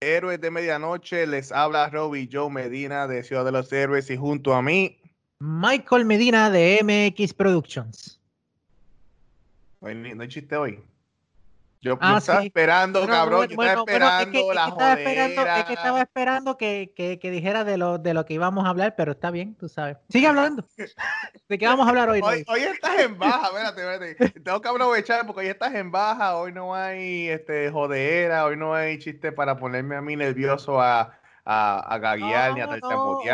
Héroes de Medianoche, les habla Robbie Joe Medina de Ciudad de los Héroes y junto a mí, Michael Medina de MX Productions. No hay, no hay chiste hoy. Yo, ah, estaba esperando, cabrón. yo estaba esperando la es que estaba esperando que, que, que, dijera de lo, de lo que íbamos a hablar, pero está bien, tú sabes. Sigue hablando. ¿De qué vamos a hablar hoy? Hoy, hoy estás en baja, espérate, espérate. Tengo que aprovechar porque hoy estás en baja, hoy no hay este, jodera, hoy no hay chiste para ponerme a mí nervioso a, a, a gaguear ni a no, hoy,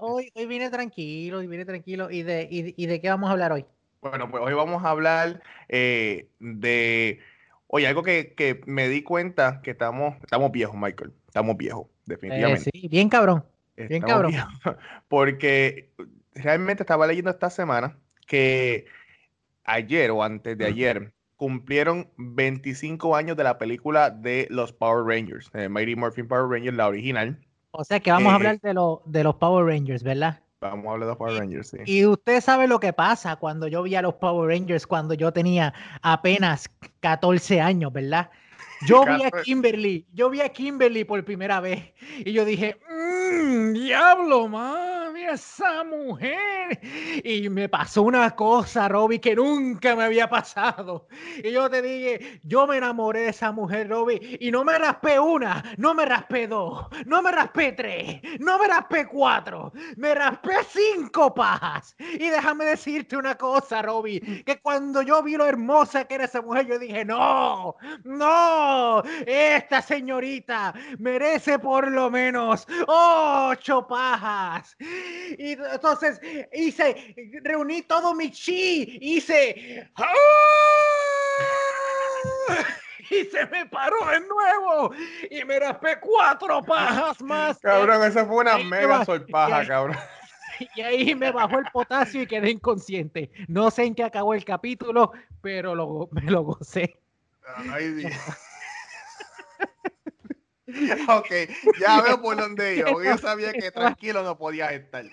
hoy, hoy vine tranquilo, hoy vine tranquilo. ¿Y de, y, y de qué vamos a hablar hoy? Bueno, pues hoy vamos a hablar eh, de Oye, algo que, me di cuenta que estamos, estamos viejos, Michael. Estamos viejos, definitivamente. sí, bien cabrón. Bien cabrón. porque realmente estaba leyendo esta semana que ayer o antes de ayer cumplieron 25 años de la película de los Power Rangers, de Mighty Morphin Power Rangers, la original. O sea que vamos a hablar de, de los Power Rangers, ¿verdad? Vamos a hablar de los Power Rangers, sí. Y usted sabe lo que pasa cuando yo vi a los Power Rangers cuando yo tenía apenas 14 años, ¿verdad? Yo vi a Kimberly, yo vi a Kimberly por primera vez y yo dije, mmm, diablo, esa mujer. Y me pasó una cosa, Robbie, que nunca me había pasado. Y yo te dije, yo me enamoré de esa mujer, Robbie, y no me raspé una, no me raspé dos, no me raspé tres, no me raspé cuatro, me raspé cinco pajas. Y déjame decirte una cosa, Robbie, que cuando yo vi lo hermosa que era esa mujer, yo dije, no, no esta señorita merece por lo menos ocho pajas. Y entonces hice, reuní todo mi chi, hice... ¡ah! y se me paró de nuevo y me raspé cuatro pajas más. Cabrón, esa fue una mega solpaja, cabrón. Y ahí me bajó el potasio y quedé inconsciente. No sé en qué acabó el capítulo, pero lo, me lo gocé. Ay, Dios. ok, ya veo por dónde iba, porque yo sabía que tranquilo no podías estar.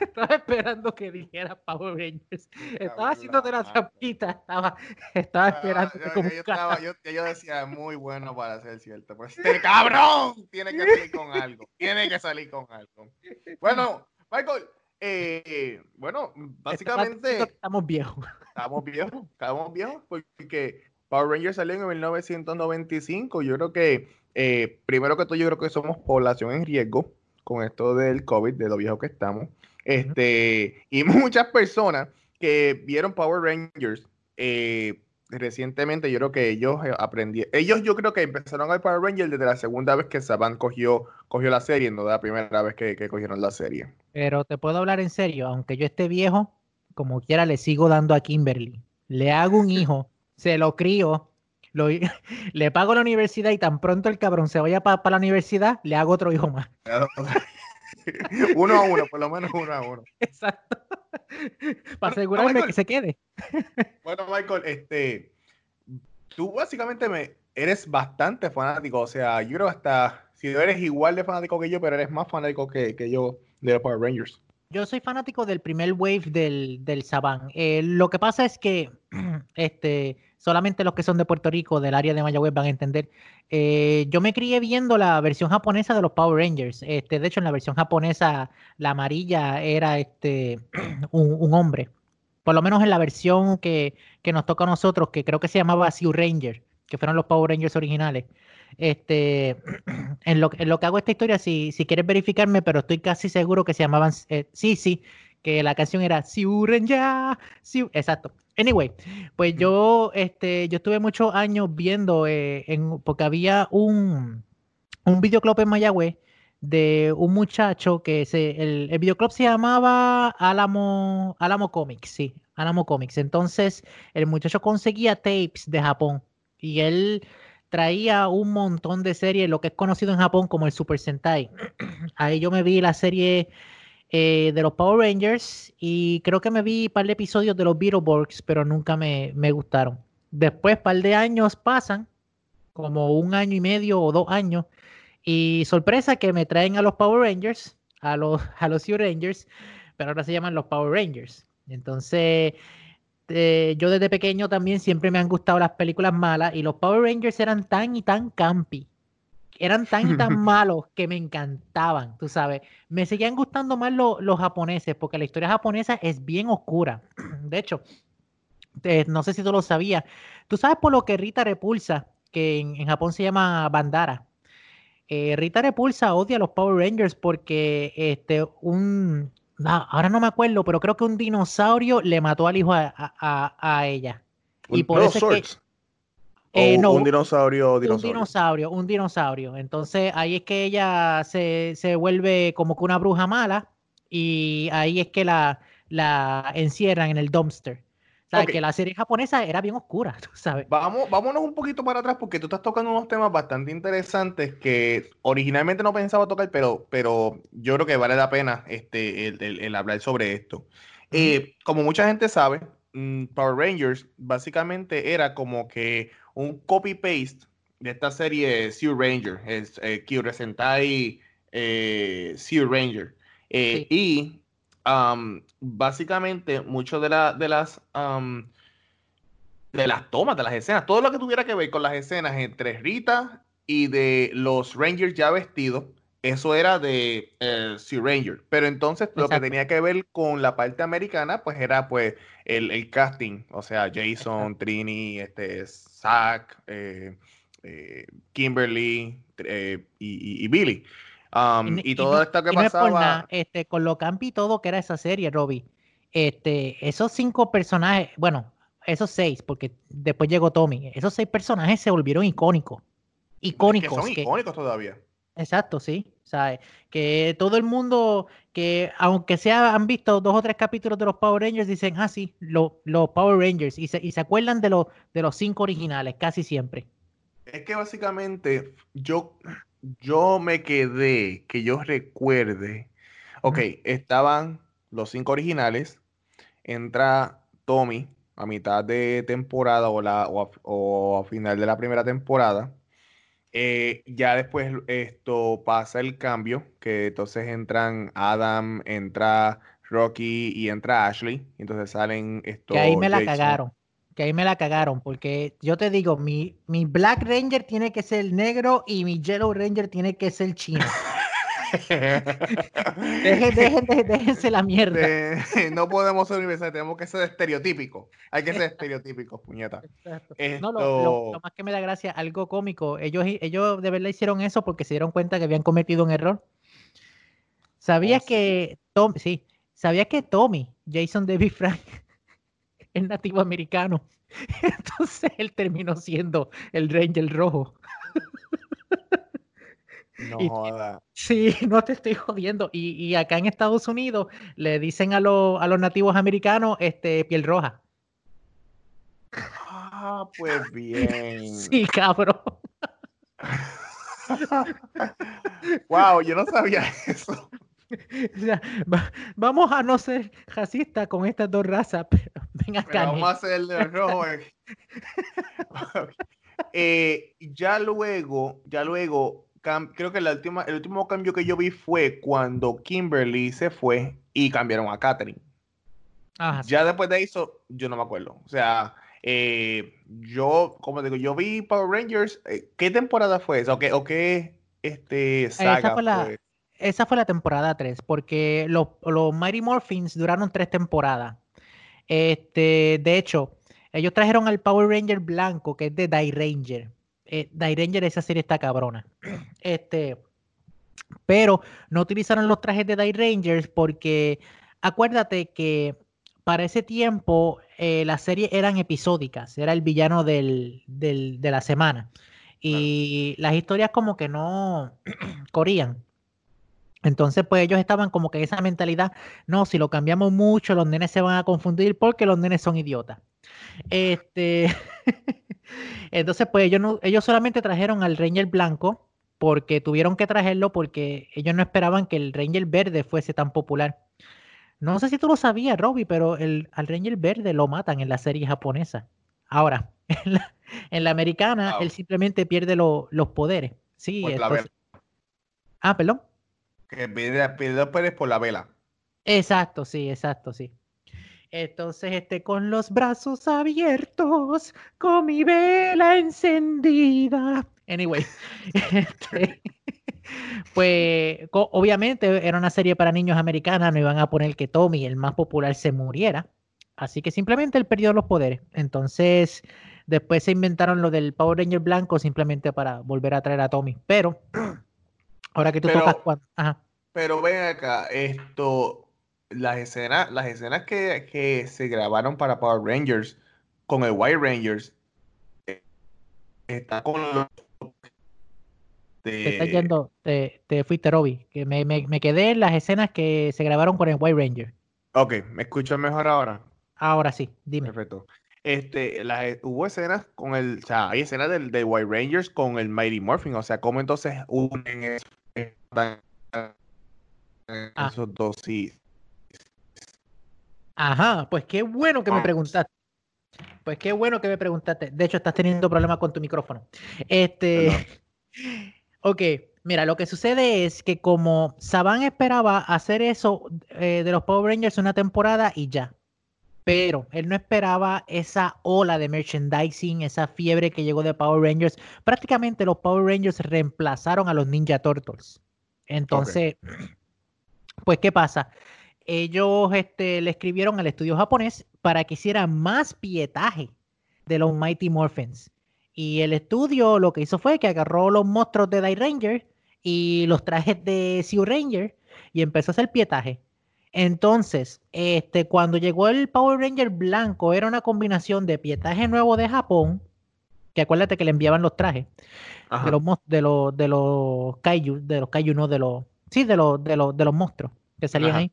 Estaba esperando que dijera Power Rangers. Estaba haciendo de la trampita, estaba, estaba ah, esperando. yo, como yo, estaba, yo, yo, decía, muy bueno para ser cierto. Pues este cabrón tiene que salir con algo. Tiene que salir con algo. Bueno, Michael, eh, bueno, básicamente. Estamos viejos. Estamos viejos, estamos viejos, porque Power Rangers salió en 1995. Yo creo que, eh, primero que todo, yo creo que somos población en riesgo con esto del COVID, de lo viejo que estamos. Este, y muchas personas que vieron Power Rangers eh, recientemente, yo creo que ellos eh, aprendieron. Ellos, yo creo que empezaron a ver Power Rangers desde la segunda vez que Saban cogió, cogió la serie, no de la primera vez que, que cogieron la serie. Pero te puedo hablar en serio, aunque yo esté viejo, como quiera le sigo dando a Kimberly. Le hago un hijo se lo crío, lo, le pago la universidad y tan pronto el cabrón se vaya para la universidad, le hago otro hijo más. uno a uno, por lo menos uno a uno. Exacto. Para asegurarme que se quede. bueno, Michael, este, tú básicamente me, eres bastante fanático, o sea, yo creo hasta, si eres igual de fanático que yo, pero eres más fanático que, que yo de los Power Rangers. Yo soy fanático del primer wave del, del Saban. Eh, lo que pasa es que este, solamente los que son de Puerto Rico, del área de Mayagüez, van a entender. Eh, yo me crié viendo la versión japonesa de los Power Rangers. Este, de hecho, en la versión japonesa, la amarilla era este, un, hombre. Por lo menos en la versión que, que, nos toca a nosotros, que creo que se llamaba Sioux Ranger, que fueron los Power Rangers originales. Este, en, lo, en lo que hago esta historia, si, si quieres verificarme, pero estoy casi seguro que se llamaban, eh, sí, sí, que la canción era Siuren ya, exacto. Anyway, pues yo, este, yo estuve muchos años viendo, eh, en, porque había un, un videoclub en Mayagüez de un muchacho que se, el, el videoclub se llamaba Alamo, Alamo Comics, sí, Alamo Comics. Entonces, el muchacho conseguía tapes de Japón y él traía un montón de series, lo que es conocido en Japón como el Super Sentai. Ahí yo me vi la serie eh, de los Power Rangers y creo que me vi un par de episodios de los Beetleborgs, pero nunca me, gustaron. Después, un par de años pasan, como un año y medio o dos años, y sorpresa que me traen a los Power Rangers, a los, a los Rangers, pero ahora se llaman los Power Rangers. Entonces, eh, yo desde pequeño también siempre me han gustado las películas malas y los Power Rangers eran tan y tan campi eran tan y tan malos que me encantaban, tú sabes. Me seguían gustando más los japoneses porque la historia japonesa es bien oscura. De hecho, no sé si tú lo sabías. ¿Tú sabes por lo que Rita Repulsa, que en, Japón se llama Bandara? Eh, Rita Repulsa odia a los Power Rangers porque este, un, ahora no me acuerdo, pero creo que un dinosaurio le mató al hijo a, ella. Y por eso que, eh, no, un dinosaurio, Un dinosaurio, un dinosaurio. Entonces ahí es que ella se, vuelve como que una bruja mala y ahí es que la, la encierran en el dumpster. Sea, que la serie japonesa era bien oscura, tú sabes. Vamos, vámonos un poquito para atrás porque tú estás tocando unos temas bastante interesantes que originalmente no pensaba tocar, pero, pero yo creo que vale la pena este, el, hablar sobre esto. Eh, como mucha gente sabe, mm, Power Rangers básicamente era como que un copy-paste de esta serie Sea Ranger, es eh, Sentai eh, Sea Ranger. Eh, y básicamente, mucho de, la, de las de las tomas, de las escenas, todo lo que tuviera que ver con las escenas entre Rita y de los Rangers ya vestidos, eso era de eh, Sea Ranger. Pero entonces lo que tenía que ver con la parte americana, pues era pues el, casting, o sea, Jason, Trini, este, Zach, eh, eh, Kimberly y, Billy y, todo esto que pasaba. este, con lo campi y todo que era esa serie, Robbie. Este, esos cinco personajes, bueno, esos seis, porque después llegó Tommy, esos seis personajes se volvieron icónicos. Icónicos. son icónicos todavía. Exacto, sí. ¿sabes? Que todo el mundo, que aunque sea han visto dos o tres capítulos de los Power Rangers, dicen, ah, sí, los Power Rangers, y se, y se acuerdan de, de los cinco originales, casi siempre. Es que básicamente yo yo me quedé, que yo recuerde, ok, estaban los cinco originales, entra Tommy a mitad de temporada o, la, o, a, final de la primera temporada. Eh, ya después esto pasa el cambio, que entonces entran Adam, entra Rocky y entra Ashley. Entonces salen estos. Que ahí me la cagaron que ahí me la cagaron, porque yo te digo, mi, mi Black Ranger tiene que ser negro y mi Yellow Ranger tiene que ser chino. déjense la mierda. no podemos ser universales, tenemos que ser estereotípicos. Hay que ser estereotípicos, puñeta. No, lo, más que me da gracia, algo cómico, ellos, ellos de verdad hicieron eso porque se dieron cuenta que habían cometido un error. ¿Sabías oh, que Tom, sí, sabías que Tommy, Jason David Frank, es nativo americano. Entonces él terminó siendo el Ranger rojo. No joda. Sí, no te estoy jodiendo. Y, acá en Estados Unidos le dicen a, a los nativos americanos este, piel roja. Ah, pues bien. Sí, cabrón. wow, yo no sabía eso. vamos a no ser racistas con estas dos razas, pero ven acá. vamos a hacer el rojo. Eh. Eh, ya luego, ya luego, creo que la última, el último cambio que yo vi fue cuando Kimberly se fue y cambiaron a Catherine. ya después de eso, yo no me acuerdo. O sea, eh, yo, como digo, yo vi Power Rangers. ¿Qué temporada fue esa? ¿O qué, o qué este, saga fue? esa fue la temporada 3, porque los, Mighty Morphins duraron tres temporadas. Este, de hecho, ellos trajeron al Power Ranger blanco, que es de Die Ranger. Eh, Die Ranger, esa serie está cabrona. Este, pero no utilizaron los trajes de Die Rangers porque acuérdate que para ese tiempo eh, las series eran episódicas, era el villano del, de la semana. Y las historias como que no corrían. Entonces, pues ellos estaban como que esa mentalidad, no, si lo cambiamos mucho, los nenes se van a confundir porque los nenes son idiotas. Este, entonces, pues ellos, no, ellos solamente trajeron al Ranger blanco porque tuvieron que traerlo porque ellos no esperaban que el Ranger verde fuese tan popular. No sé si tú lo sabías, Robbie, pero el, al Ranger verde lo matan en la serie japonesa. Ahora, en la, americana, él simplemente pierde los poderes. Sí, Ah, perdón. Que pide, pide Pérez por la vela. Exacto, sí, exacto, sí. Entonces, este, con los brazos abiertos, con mi vela encendida. Anyway, este, pues obviamente era una serie para niños americana, no iban a poner que Tommy, el más popular, se muriera. Así que simplemente él perdió los poderes. Entonces, después se inventaron lo del Power Ranger blanco simplemente para volver a traer a Tommy. Pero, ahora que tú tocas Pero ven acá, esto, las escenas, las escenas que, se grabaron para Power Rangers con el White Rangers, eh, está con los te, yendo, te, fuiste, Robbie. Que me, me, quedé en las escenas que se grabaron con el White Ranger. Ok, ¿me escuchas mejor ahora? Ahora sí, dime. Perfecto. Este, hubo escenas con el, o sea, hay escenas del, de White Rangers con el Mighty Morphin, o sea, ¿cómo entonces unen eso. Esos dos sí? Ajá, pues qué bueno que me preguntaste. Pues qué bueno que me preguntaste. De hecho, estás teniendo problemas con tu micrófono. Este, ok, mira, lo que sucede es que como Saban esperaba hacer eso eh, de los Power Rangers una temporada y ya pero él no esperaba esa ola de merchandising, esa fiebre que llegó de Power Rangers. Prácticamente los Power Rangers reemplazaron a los Ninja Turtles. Entonces, pues, ¿qué pasa? Ellos este, le escribieron al estudio japonés para que hiciera más pietaje de los Mighty Morphins. Y el estudio lo que hizo fue que agarró los monstruos de Die Ranger y los trajes de Sea Ranger y empezó a hacer pietaje. Entonces, este, cuando llegó el Power Ranger blanco, era una combinación de pietaje nuevo de Japón, que acuérdate que le enviaban los trajes de los de los de los kaiju, de los kaiju no de los sí, de los de los de los monstruos que salían ahí.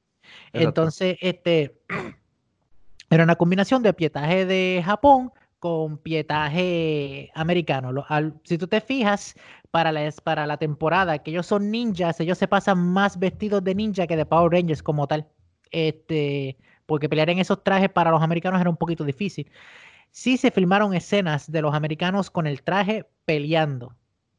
Entonces, este era una combinación de pietaje de Japón con pietaje americano. si tú te fijas, para la, para la temporada, que ellos son ninjas, ellos se pasan más vestidos de ninja que de Power Rangers como tal. Este, porque pelear en esos trajes para los americanos era un poquito difícil. Sí se filmaron escenas de los americanos con el traje peleando,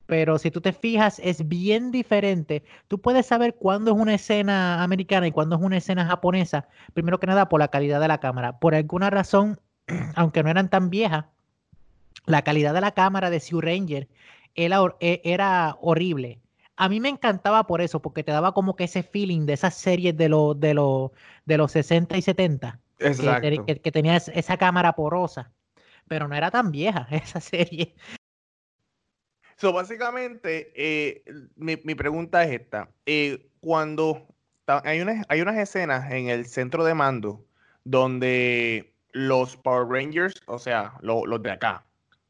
pero si tú te fijas es bien diferente. Tú puedes saber cuándo es una escena americana y cuándo es una escena japonesa, primero que nada por la calidad de la cámara. Por alguna razón, aunque no eran tan viejas, la calidad de la cámara de Sea Ranger e, era, horrible. A mí me encantaba por eso, porque te daba como que ese feeling de esas series de, los de, de los 60 y 70. Exacto. Que, que, tenía esa cámara porosa. Pero no era tan vieja esa serie. So, básicamente, eh, mi, pregunta es esta. Eh, cuando hay unas, hay unas escenas en el centro de mando donde los Power Rangers, o sea, los de acá,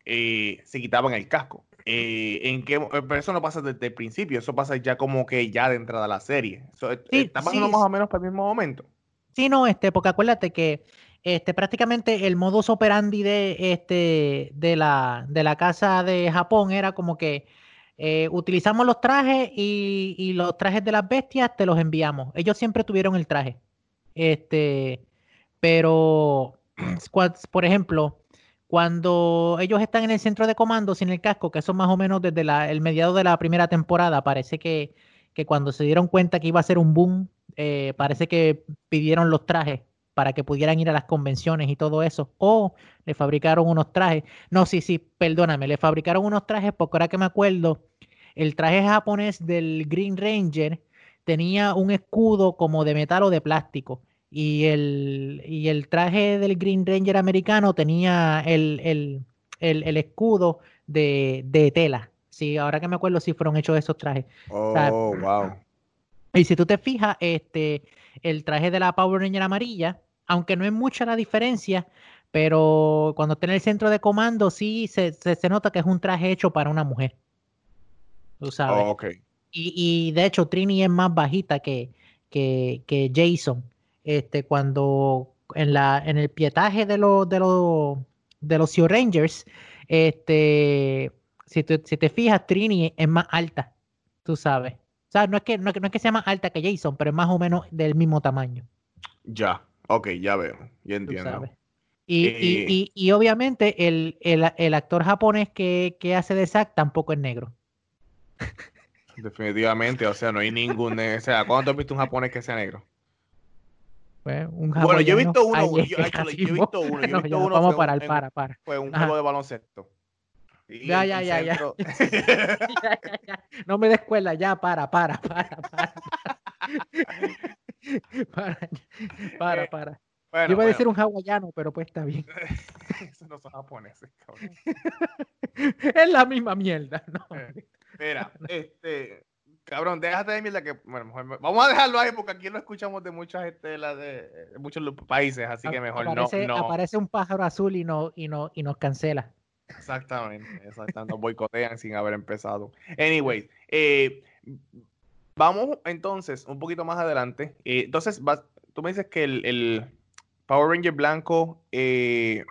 eh, se quitaban el casco. En qué, pero eso no pasa desde el principio, eso pasa ya como que ya de entrada a la serie. está pasando más o menos para el mismo momento. Sí, no, este, porque acuérdate que este, prácticamente el modus operandi de, este, de, la, de la casa de Japón era como que utilizamos los trajes y, los trajes de las bestias te los enviamos. Ellos siempre tuvieron el traje. Este, pero, por ejemplo, cuando ellos están en el centro de comando sin el casco, que eso más o menos desde el mediado de la primera temporada, parece que, cuando se dieron cuenta que iba a ser un boom, eh, parece que pidieron los trajes para que pudieran ir a las convenciones y todo eso. O le fabricaron unos trajes. No, sí, sí, perdóname, le fabricaron unos trajes porque ahora que me acuerdo, el traje japonés del Green Ranger tenía un escudo como de metal o de plástico. Y el, y el traje del Green Ranger americano tenía el, escudo de, tela. Sí, ahora que me acuerdo, sí fueron hechos esos trajes. Oh, wow. Y si tú te fijas, este, el traje de la Power Ranger amarilla, aunque no es mucha la diferencia, pero cuando está en el centro de comando, sí se, nota que es un traje hecho para una mujer. Tú sabes. Oh, okay. y, y, de hecho, Trini es más bajita que, que, que Jason este, cuando en, la, en el pietaje de, los de, los de los Sea Rangers, este, si, si te fijas, Trini es más alta, tú sabes. O sea, no es, que, no, es que sea más alta que Jason, pero es más o menos del mismo tamaño. Ya, ok, ya veo, ya entiendo. Y, y, eh, y, y, obviamente el, el, el, actor japonés que, que hace de Zack tampoco es negro. Definitivamente, o sea, no hay ningún. O sea, ¿cuándo has visto un japonés que sea negro? bueno, yo he visto uno, yo, he visto uno, yo he visto uno. Vamos para, para, para. Fue un juego de baloncesto. Ya, ya, ya, ya. No me des cuerda, ya, para, para, para, para. para, para, eh. Yo iba a decir un hawaiano, pero pues está bien. Esos no son japoneses, cabrón. es la misma mierda, ¿no? Eh, mira, este, cabrón, déjate de mierda que, bueno, mejor, vamos a dejarlo ahí porque aquí lo escuchamos de muchas estelas de, muchos países, así que mejor no, no. Aparece un pájaro azul y no, y no, y nos cancela. Exactamente, exactamente, nos boicotean sin haber empezado. Anyway, eh, vamos entonces un poquito más adelante. Eh, entonces, tú me dices que el Power Ranger blanco eh,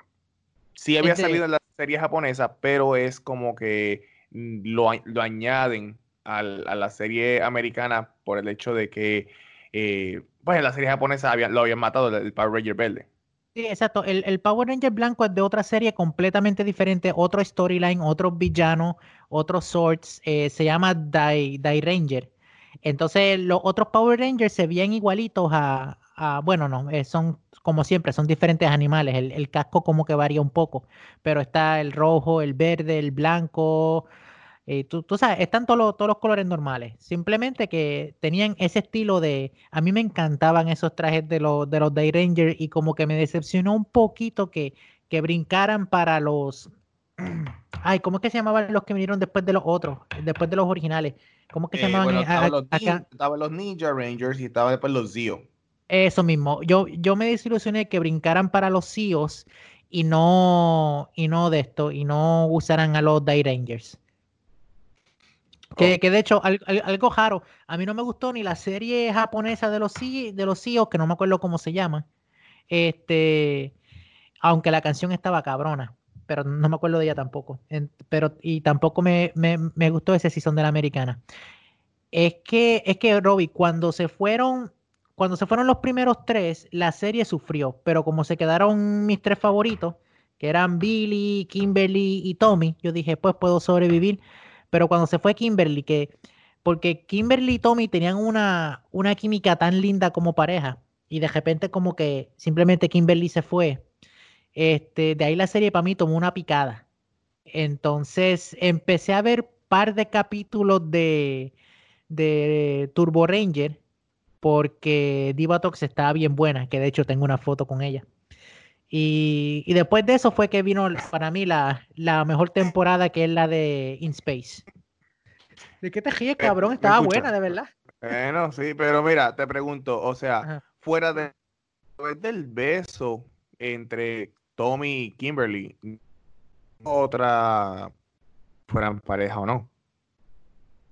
sí había salido en la serie japonesa, pero es como que mm, lo, añaden a la serie americana por el hecho de que eh, pues en la serie japonesa lo habían matado el, Power Ranger verde. Sí, exacto. El, Power Ranger blanco es de otra serie completamente diferente, otro storyline, otro villano, otros swords. Eh, se llama Die, Die Ranger. Entonces, los otros Power Rangers se veían igualitos a, bueno, no, son como siempre, son diferentes animales. El, casco como que varía un poco, pero está el rojo, el verde, el blanco. Eh, tú, sabes, están todos los, todos los colores normales. Simplemente que tenían ese estilo de... A mí me encantaban esos trajes de los, de los Day Ranger y como que me decepcionó un poquito que, que brincaran para los... Ay, ¿cómo es que se llamaban los que vinieron después de los otros? Después de los originales. ¿Cómo que se eh, llamaban? estaban los, Ninja Rangers y estaba después los Zio. Eso mismo. Yo, yo me desilusioné que brincaran para los CEOs y no, y no de esto, y no usaran a los Die Rangers. Que, oh. de hecho, algo raro, a mí no me gustó ni la serie japonesa de los, de los CEOs, que no me acuerdo cómo se llama. Este, aunque la canción estaba cabrona, pero no me acuerdo de ella tampoco. pero, y tampoco me, me, me gustó ese season de la americana. Es que, es que, Robbie, cuando se fueron cuando se fueron los primeros tres, la serie sufrió, pero como se quedaron mis tres favoritos, que eran Billy, Kimberly y Tommy, yo dije, pues puedo sobrevivir. Pero cuando se fue Kimberly, que porque Kimberly y Tommy tenían una, una química tan linda como pareja, y de repente como que simplemente Kimberly se fue, este, de ahí la serie para mí tomó una picada. Entonces empecé a ver par de capítulos de, de Turbo Ranger porque Divatox estaba bien buena, que de hecho tengo una foto con ella. Y, después de eso fue que vino para mí la, mejor temporada, que es la de In Space. ¿De qué te ríes, eh, cabrón? Estaba buena, de verdad. Bueno, sí, pero mira, te pregunto, o sea, fuera de, del beso entre Tommy y Kimberly, otra fueran pareja o no.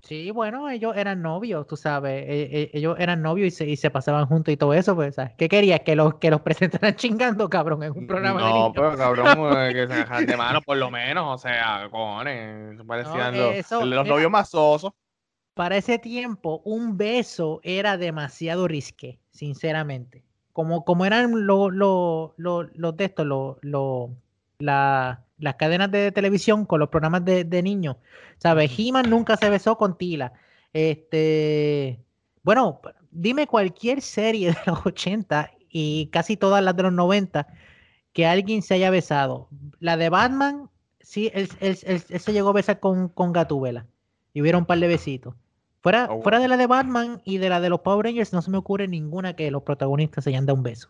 Sí, bueno, ellos eran novios, tú sabes, e, e, ellos eran novios y se, y se pasaban juntos y todo eso, pues, ¿sabes? ¿Qué querías? Que los, que los presentaran chingando, cabrón, en un programa no, de No, pero cabrón, eh, que se dejan de mano por lo menos, o sea, cojones, parecían los, los novios más sosos. Para ese tiempo, un beso era demasiado risque, sinceramente. Como, como eran los lo, los de estos, la las cadenas de televisión con los programas de, niños. ¿Sabes? He-Man nunca se besó con Tila. Este, bueno, dime cualquier serie de los 80 y casi todas las de los 90 que alguien se haya besado. La de Batman, sí, él, se llegó a besar con, con Gatúbela. Y hubiera un par de besitos. Fuera, oh, fuera de la de Batman y de la de los Power Rangers, no se me ocurre ninguna que los protagonistas se hayan dado un beso.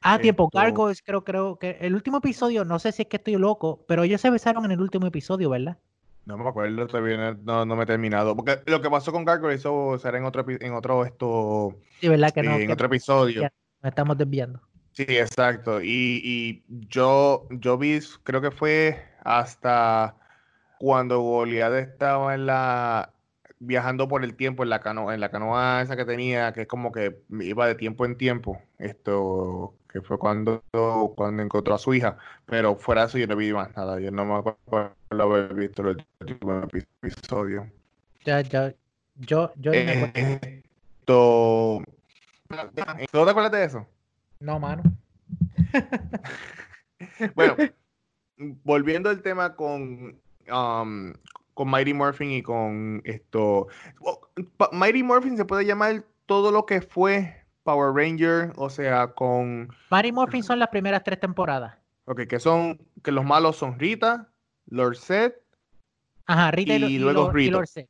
Ah, tiempo, es creo, creo que el último episodio, no sé si es que estoy loco, pero ellos se besaron en el último episodio, ¿verdad? No me acuerdo, todavía no, no me he terminado. Porque lo que pasó con Gargoyle, eso será en otro, en otro, esto, sí, ¿verdad que no, en otro episodio. nos estamos desviando. Sí, exacto. Y, y yo, yo vi, creo que fue hasta cuando Goliath estaba en la, viajando por el tiempo en la canoa, en la canoa esa que tenía, que es como que iba de tiempo en tiempo, esto que fue cuando, cuando encontró a su hija, pero fuera de eso yo no vi más nada, yo no me acuerdo haber visto el último episodio. Ya, ya, yo, yo eh, ¿Tú te acuerdas de eso? No, mano. bueno, volviendo al tema con, um, con Mighty Morphin y con esto. Mighty Morphin se puede llamar todo lo que fue Power Ranger, o sea, con. Mighty Morphin son las primeras tres temporadas. Ok, que son. Que los malos son Rita, Lord Set, Ajá, Rita y, y luego Rito. Lord Zed.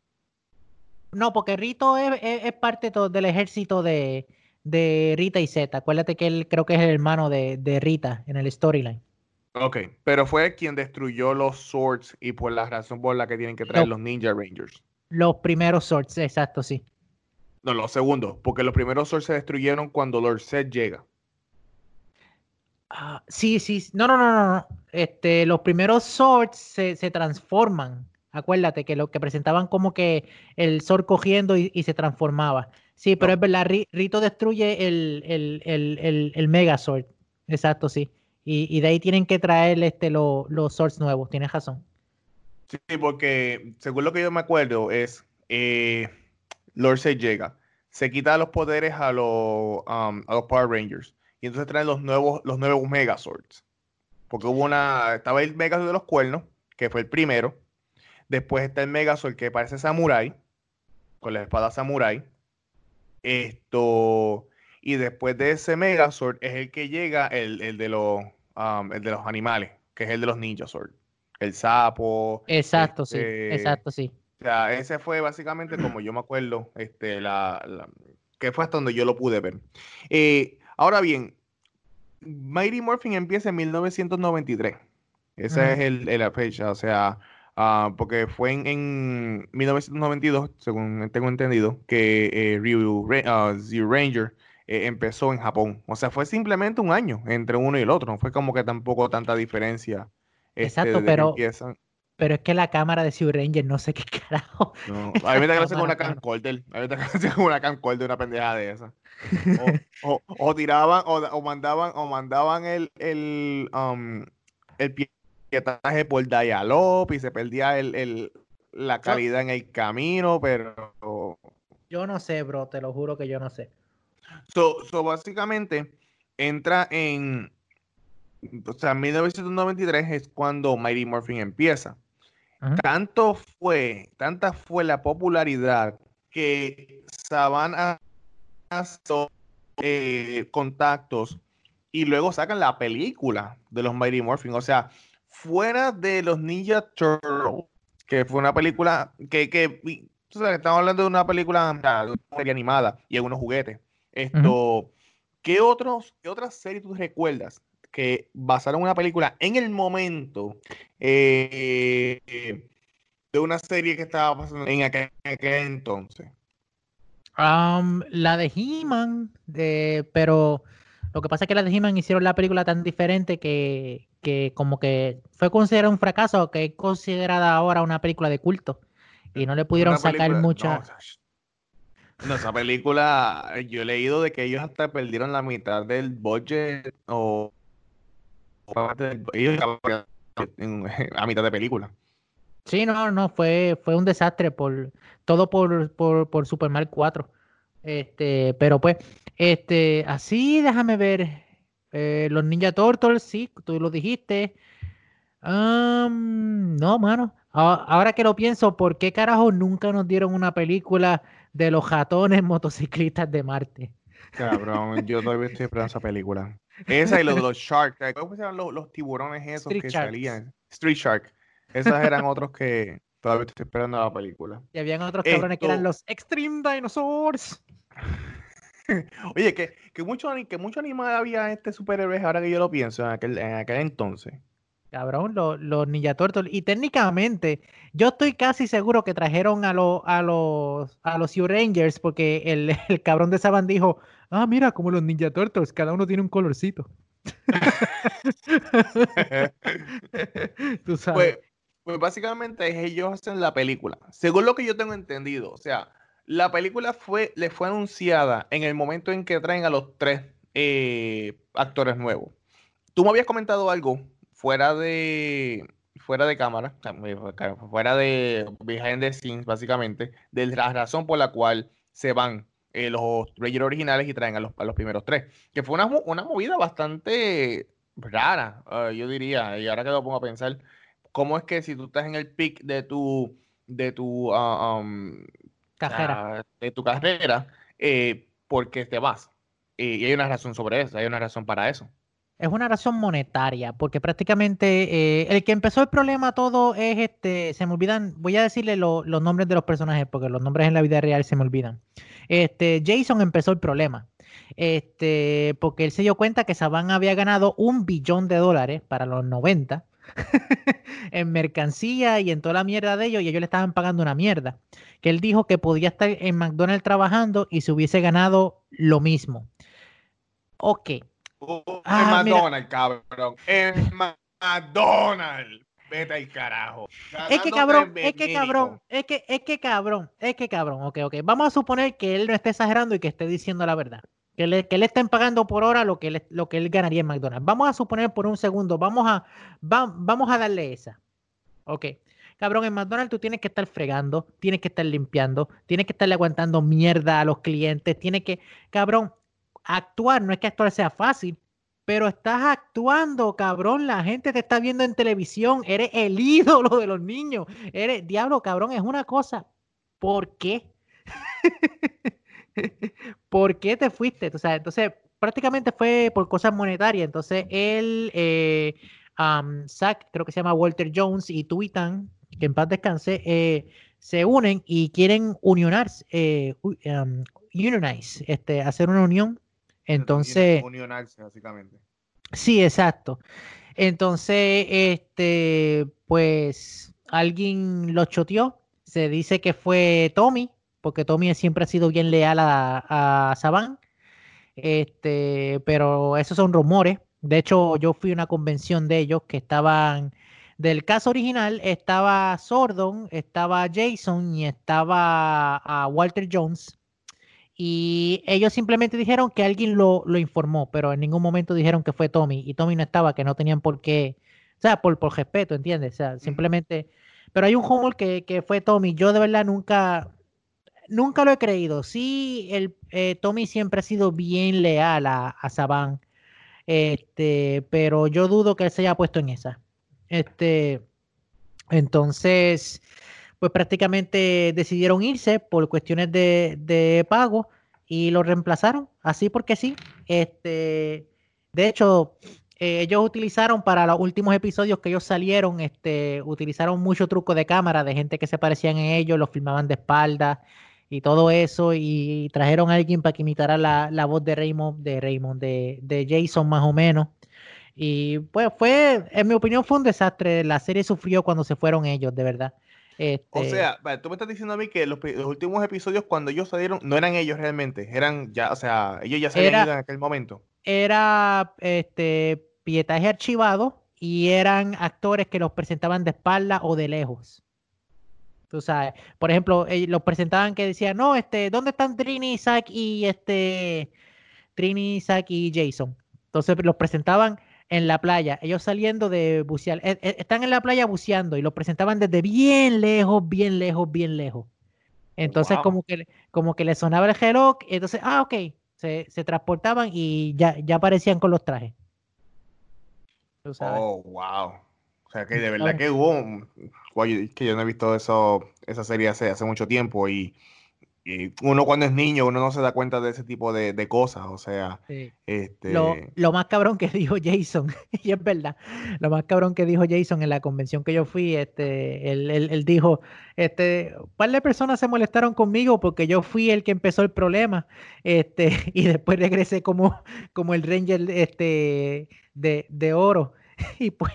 No, porque Rito es, es- es parte del ejército de, de Rita y Z. Acuérdate que él creo que es el hermano de, de Rita en el storyline. Ok, pero fue quien destruyó los swords y por la razón por la que tienen que traer los Ninja Rangers. Los primeros swords, exacto, sí. No, los segundos, porque los primeros swords se destruyeron cuando Lord Zed llega. Ah, sí, sí. No, no, no, no. Este, los primeros swords se, se transforman. Acuérdate que lo que presentaban como que el sword cogiendo y, y se transformaba. Sí, pero No. es verdad, Ri- Rito destruye el, el, el, el, el Mega Sword. Exacto, sí. Y, de ahí tienen que traer este, lo- los swords nuevos. Tienes razón. Sí, porque según lo que yo me acuerdo es eh, Lord Zed llega, se quita los poderes a los, um, a los Power Rangers y entonces traen los nuevos, los nuevos Megazords. Porque hubo una, estaba el Megazord de los cuernos, que fue el primero. Después está el Megazord que parece Samurai, con la espada Samurai. Esto, y después de ese Megazord es el que llega el, el de los, um, el de los animales, que es el de los Ninja Sword. El sapo, Exacto, sí. Este, Exacto, sí. o sea, ese fue básicamente como yo me acuerdo, este, la, la- que fue hasta donde yo lo pude ver. Eh, ahora bien, Mighty Morphin empieza en 1993. Esa es el, el- la fecha, o sea, ah, porque fue en, en 1992, según tengo entendido, que eh, Ryu Zero Ranger eh, empezó en Japón. O sea, fue simplemente un año entre uno y el otro. No fue como que tampoco tanta diferencia. este, Exacto, pero- empiezan. Pero es que la cámara de Sea Ranger, no sé qué carajo. No, a mí me da hacen con una camcorder. A mí me da hacen con una camcorder, una pendeja de esa. O, o- o tiraban, o, o mandaban, o mandaban el, el, um, el pie- pietaje por dial-up y se perdía el, el- la calidad en el camino, pero Yo no sé, bro, te lo juro que yo no sé. So, so básicamente entra en. O sea, 1993 es cuando Mighty Morphin empieza. Tanto fue, tanta fue la popularidad que Saban hizo eh, contactos y luego sacan la película de los Mighty Morphin. O sea, fuera de los Ninja Turtles, que fue una película que, que tú sabes, estamos hablando de una película o sea, de una serie animada y algunos juguetes. Esto, ¿qué otros, qué otras series tú recuerdas que basaron una película en el momento eh, de una serie que estaba pasando en aquel, en aquel entonces? Am, la de He-Man, de- pero lo que pasa es que la de He-Man hicieron la película tan diferente que, que como que fue considerada un fracaso, que es considerada ahora una película de culto. Y no le pudieron sacar película- mucha... No, no, esa película, yo he leído de que ellos hasta perdieron la mitad del budget o ellos a mitad de película. Sí, no, no, fue, fue un desastre por todo por, por, por Super Mario 4. Este, pero pues, este, así déjame ver. eh, los Ninja Turtles, sí, tú lo dijiste. Am, no, mano. Ahora que lo pienso, ¿por qué carajo nunca nos dieron una película de los ratones motociclistas de Marte? Cabrón, yo todavía estoy esperando esa película. Esa y lo de los Sharks, ¿cómo se llaman los, los tiburones esos Street que Sharks. salían? Street Shark. Esas eran otros que todavía estoy esperando la película. Y habían otros cabrones que eran los Extreme Dinosaurs. Oye, que, que mucho, que mucho animal había este superhéroe ahora que yo lo pienso en aquel, en aquel entonces. Cabrón, lo- los Ninja Turtles. Y técnicamente, yo estoy casi seguro que trajeron a, los a los a los Sea Rangers porque el, el cabrón de Saban dijo, ah, mira, como los Ninja Turtles, cada uno tiene un colorcito. Pues, pues básicamente ellos hacen la película. Según lo que yo tengo entendido, o sea, la película fue, le fue anunciada en el momento en que traen a los tres eh, actores nuevos. Tú me habías comentado algo fuera de fuera de cámara, fuera de behind the scenes, básicamente, de la razón por la cual se van eh, los Rangers originales y traen a los, a los primeros tres. Que fue una, una movida bastante rara, ah, yo diría, y ahora que lo pongo a pensar, ¿cómo es que si tú estás en el pic de tu, de tu, ah, um, Cajera. ah, de tu carrera, eh, porque te vas? Eh, y hay una razón sobre eso, hay una razón para eso. Es una razón monetaria, porque prácticamente eh, el que empezó el problema todo es este, se me olvidan, voy a decirle los nombres de los personajes, porque los nombres en la vida real se me olvidan. Este, Jason empezó el problema. Este, porque él se dio cuenta que Saban había ganado un billón de dólares para los 90 en mercancía y en toda la mierda de ellos, y ellos le estaban pagando una mierda. Que él dijo que podía estar en McDonald's trabajando y se hubiese ganado lo mismo. Ok Ah, en McDonald's, cabrón. En McDonald's. Vete al carajo. Es que cabrón, es que cabrón, es que, es que cabrón, es que cabrón. Ok, ok. Vamos a suponer que él no esté exagerando y que esté diciendo la verdad. Que le, que le estén pagando por hora lo que, él, lo que él ganaría en McDonald's. Vamos a suponer por un segundo, vamos a, vamos a darle esa. Ok. Cabrón, en McDonald's tú tienes que estar fregando, tienes que estar limpiando, tienes que estarle aguantando mierda a los clientes, tienes que, cabrón, actuar, no es que actuar sea fácil, pero estás actuando, cabrón. La gente te está viendo en televisión. Eres el ídolo de los niños. Eres, diablo, cabrón, es una cosa. ¿Por qué? ¿Por qué te fuiste? O entonces, prácticamente fue por cosas monetarias. Entonces, él, eh, Zach, creo que se llama Walter Jones, y Tuitan, que en paz descanse, eh, se unen y quieren unionarse, eh, unionize, este, hacer una unión entonces. básicamente. Sí, exacto. Entonces, este, pues alguien lo choteó. Se dice que fue Tommy, porque Tommy siempre ha sido bien leal a, a Saban. Este, pero esos son rumores. De hecho, yo fui a una convención de ellos que estaban. Del caso original estaba Sordon, estaba Jason y estaba a Walter Jones. Y ellos simplemente dijeron que alguien lo, informó, pero en ningún momento dijeron que fue Tommy. Y Tommy no estaba, que no tenían por qué, o sea, por, por respeto, ¿entiendes? O sea, simplemente... Pero hay un humor que, que fue Tommy. Yo de verdad nunca, nunca lo he creído. Sí, el, eh, Tommy siempre ha sido bien leal a, a Saban. Este, pero yo dudo que él se haya puesto en esa. Este, entonces, pues prácticamente decidieron irse por cuestiones de, pago y lo reemplazaron, así porque sí. Este, de hecho, eh, ellos utilizaron para los últimos episodios que ellos salieron, este, utilizaron mucho truco de cámara de gente que se parecían en ellos, los filmaban de espalda y todo eso, y trajeron a alguien para que imitara la, la voz de Raymond, de Raymond, de, de Jason más o menos. Y pues fue, en mi opinión, fue un desastre. La serie sufrió cuando se fueron ellos, de verdad. O este sea, tú me estás diciendo a mí que los, últimos episodios cuando ellos salieron no eran ellos realmente, eran ya, o sea, ellos ya se habían ido en aquel momento. Era este pietaje archivado y eran actores que los presentaban de espalda o de lejos. Tú sabes, por ejemplo, los presentaban que decían, no, este, ¿dónde están Trini, Zack y este Trini, Zack y Jason? Entonces los presentaban en la playa, ellos saliendo de bucear, eh, eh, están en la playa buceando y lo presentaban desde bien lejos, bien lejos, bien lejos. Entonces como que como que le sonaba el reloj, entonces, ah, ok, se, se transportaban y ya, ya aparecían con los trajes. Oh, wow. O sea que de verdad que hubo, que yo no he visto eso, esa serie hace, hace mucho tiempo y y uno cuando es niño, uno no se da cuenta de ese tipo de, cosas, o sea, este... Lo, más cabrón que dijo Jason, y es verdad, lo más cabrón que dijo Jason en la convención que yo fui, este, él, él, dijo, este, un par de personas se molestaron conmigo porque yo fui el que empezó el problema, este, y después regresé como, como el Ranger este, de, de oro, y pues,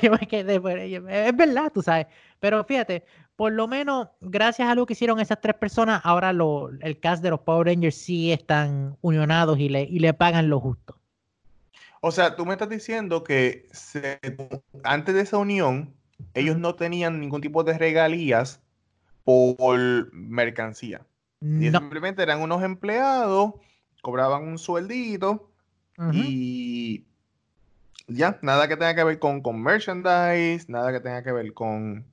yo me quedé, pues, es verdad, tú sabes, pero fíjate, por lo menos, gracias a lo que hicieron esas tres personas, ahora lo, el cast de los Power Rangers sí están unionados y le, y le pagan lo justo. O sea, tú me estás diciendo que antes de esa unión, ellos no tenían ningún tipo de regalías por mercancía. Simplemente eran unos empleados, cobraban un sueldito y ya, nada que tenga que ver con, con merchandise, nada que tenga que ver con...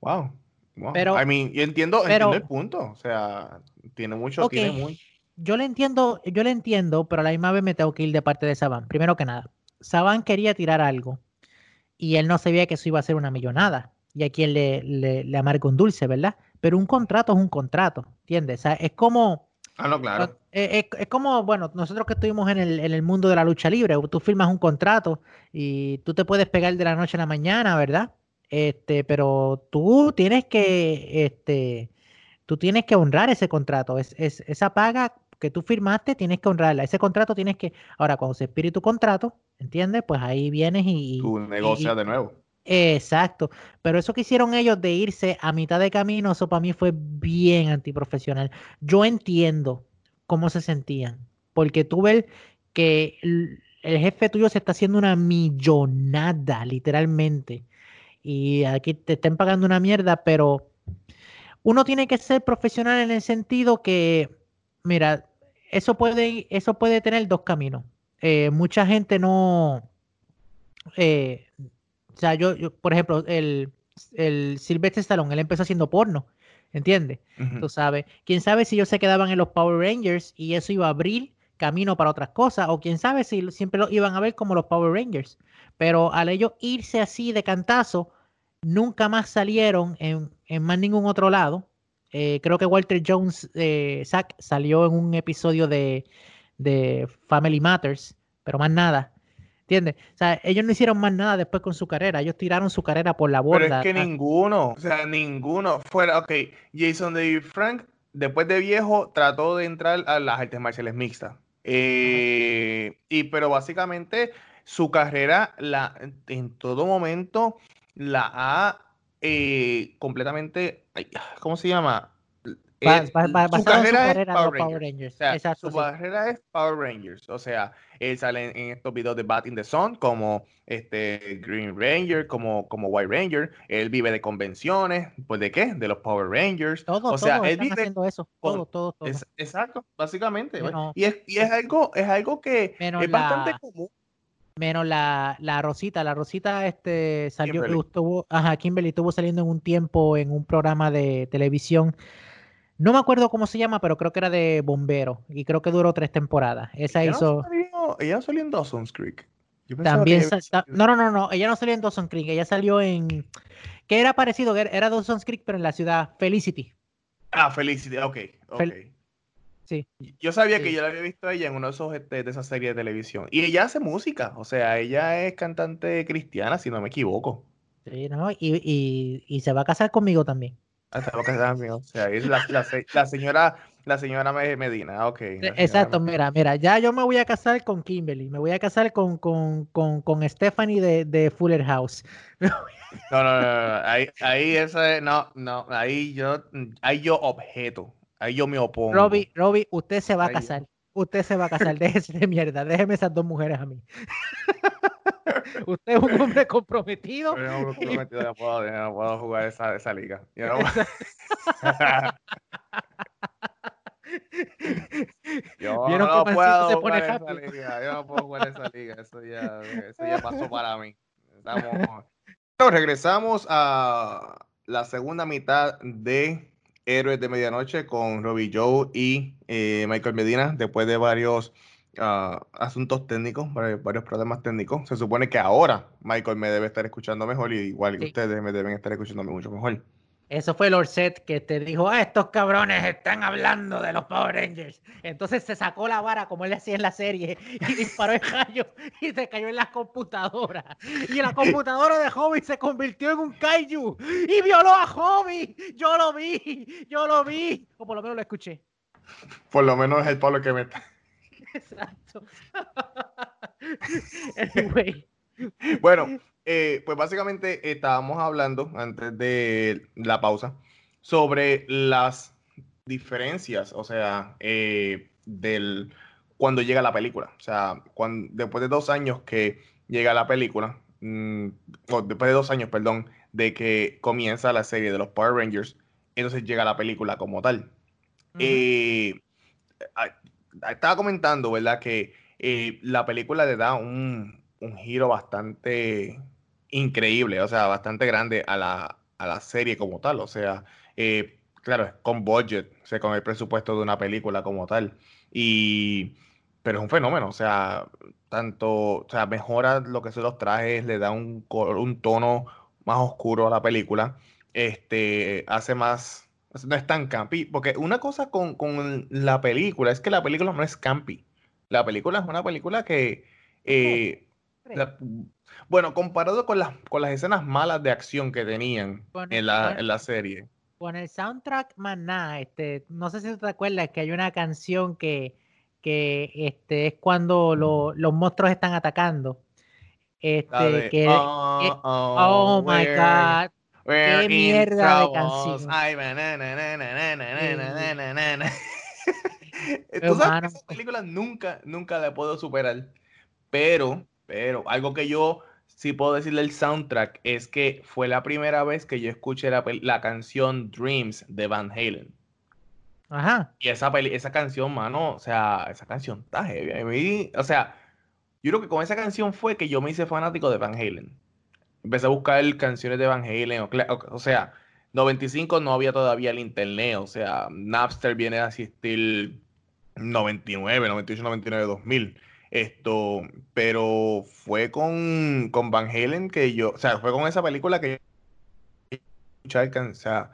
Wow. Pero, I mean, yo entiendo, entiendo el punto. O sea, tiene mucho, tiene muy. Yo le entiendo, yo le entiendo, pero a la misma vez me tengo que ir de parte de Saban. Primero que nada, Saban quería tirar algo y él no sabía que eso iba a ser una millonada. Y a quien le, le, le amarga un dulce, ¿verdad? Pero un contrato es un contrato, ¿entiendes? O sea, es como, Ah, no, claro. Es, como, bueno, nosotros que estuvimos en el, en el mundo de la lucha libre, tú firmas un contrato y tú te puedes pegar de la noche a la mañana, ¿verdad? Este, pero tú tienes que, este, tú tienes que honrar ese contrato. Es, es, esa paga que tú firmaste, tienes que honrarla. Ese contrato tienes que, ahora cuando se expire tu contrato, ¿entiendes? Pues ahí vienes y... Tú negocias de nuevo. Exacto, pero eso que hicieron ellos de irse a mitad de camino, eso para mí fue bien antiprofesional. Yo entiendo cómo se sentían, porque tú ves que el jefe tuyo se está haciendo una millonada, literalmente, y aquí te estén pagando una mierda, pero uno tiene que ser profesional en el sentido que, mira, eso puede, eso puede tener dos caminos. Eh, mucha gente no... Eh, o sea, yo, por ejemplo, el, el Sylvester Stallone, él empezó haciendo porno, ¿entiendes? Tú sabes. Quién sabe si ellos se quedaban en los Power Rangers y eso iba a abrir camino para otras cosas, o quién sabe si siempre lo iban a ver como los Power Rangers. Pero al ellos irse así de cantazo, nunca más salieron en, más ningún otro lado. Eh, creo que Walter Jones, eh, Zack, salió en un episodio de, de Family Matters, pero más nada. ¿Entiendes? O sea, ellos no hicieron más nada después con su carrera. Ellos tiraron su carrera por la borda. Pero es que ninguno, o sea, ninguno fuera, ok, Jason David Frank, después de viejo, trató de entrar a las artes marciales mixtas. Eh, y pero básicamente su carrera la, en todo momento la ha eh, completamente, ¿cómo se llama? su carrera, es Power Rangers. su carrera es Power Rangers. O sea, él sale en, estos videos de Bat in the Sun como este Green Ranger, como, como White Ranger. Él vive de convenciones. ¿Pues de qué? De los Power Rangers. Todo, o sea, él vive haciendo eso. Todo, todo, todo. exacto, básicamente. y, es, y es algo, es algo que es bastante común menos la, la Rosita. La Rosita este, salió, estuvo, ajá, Kimberly estuvo saliendo en un tiempo en un programa de televisión no me acuerdo cómo se llama, pero creo que era de bombero y creo que duró tres temporadas. Esa hizo. ella salió en Dawson's Creek. También no, no, no, no, ella no salió en Dawson's Creek, ella salió en que era parecido, era Dawson's Creek, pero en la ciudad Felicity. Ah, Felicity, ok, ok. Sí. Yo sabía que yo la había visto a ella en uno de esos este, de esas series de televisión. Y ella hace música, o sea, ella es cantante cristiana, si no me equivoco. Sí, ¿no? Y, y, y se va a casar conmigo también. Hasta lo que O sea, es la, la, señora, la señora Medina, ok. E, exacto, mira, mira, ya yo me voy a casar con Kimberly, me voy a casar con, con, con, con Stephanie de, de, Fuller House. No, no, no, ahí, ahí ese, no, no, ahí yo, ahí yo objeto, ahí yo me opongo. Robbie, Robbie, usted se va a casar, usted se va a casar, déjese de mierda, déjeme esas dos mujeres a mí. Usted es un hombre comprometido. Un hombre comprometido, no puedo, puedo jugar esa, esa liga. Yo no, yo no puedo jugar esa liga. Yo no puedo jugar esa liga. Eso ya, eso ya pasó para mí. Estamos... regresamos a la segunda mitad de Héroes de Medianoche con Robbie Joe y eh, Michael Medina después de varios asuntos técnicos, varios problemas técnicos. Se supone que ahora Michael me debe estar escuchando mejor y igual que ustedes me deben estar escuchando mucho mejor. Eso fue el Orset que te dijo, ah, estos cabrones están hablando de los Power Rangers. Entonces se sacó la vara como él decía en la serie y disparó el rayo y se cayó en la computadora. Y la computadora de Hobby se convirtió en un kaiju y violó a Hobby. Yo lo vi, yo lo vi. O por lo menos lo escuché. Por lo menos es el Pablo que me está Exacto. Bueno, eh, pues básicamente estábamos hablando antes de la pausa sobre las diferencias, o sea, eh, del cuando llega la película. O sea, cuando, después de dos años que llega la película, mm, o después de dos años, perdón, de que comienza la serie de los Power Rangers, entonces llega la película como tal. Eh, estaba comentando, ¿verdad? Que eh, la película le da un, giro bastante increíble, o sea, bastante grande a la, serie como tal. O sea, eh, claro, con budget, o sea, con el presupuesto de una película como tal. Y, pero es un fenómeno, o sea, tanto, o sea, mejora lo que son los trajes, le da un, un tono más oscuro a la película, este, hace más no es tan campi. Porque una cosa con, con, la película es que la película no es campi. La película es una película que. Eh, bueno, comparado con las, con las escenas malas de acción que tenían en, la, en la serie. Con el soundtrack Maná, este, no sé si te acuerdas que hay una canción que, que este, es cuando los monstruos están atacando. Este, que, oh, oh, my god. Qué mierda de canción. Tú sabes que esa película nunca, nunca la puedo superar. Pero, pero, algo que yo sí puedo decirle el soundtrack es que fue la primera vez que yo escuché la, la canción Dreams de Van Halen. Ajá. Y esa, esa canción, mano, o sea, esa canción está heavy. o sea, yo creo que con esa canción fue que yo me hice fanático de Van Halen. Empecé a buscar canciones de Van Halen, o, o, sea, 95 no había todavía el internet, o sea, Napster viene a asistir 99, 98, 99, 2000. Esto, pero fue con, con Van Halen que yo, o sea, fue con esa película que o sea,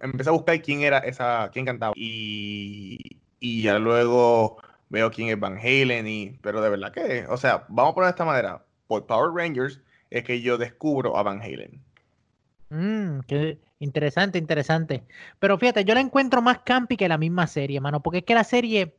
empecé a buscar quién era esa, quién cantaba. Y, y ya luego veo quién es Van Halen, y, pero de verdad que, o sea, vamos a poner de esta manera, por Power Rangers es que yo descubro a Van Halen. Mmm, qué interesante, interesante. Pero fíjate, yo la encuentro más campi que la misma serie, mano, porque es que la serie,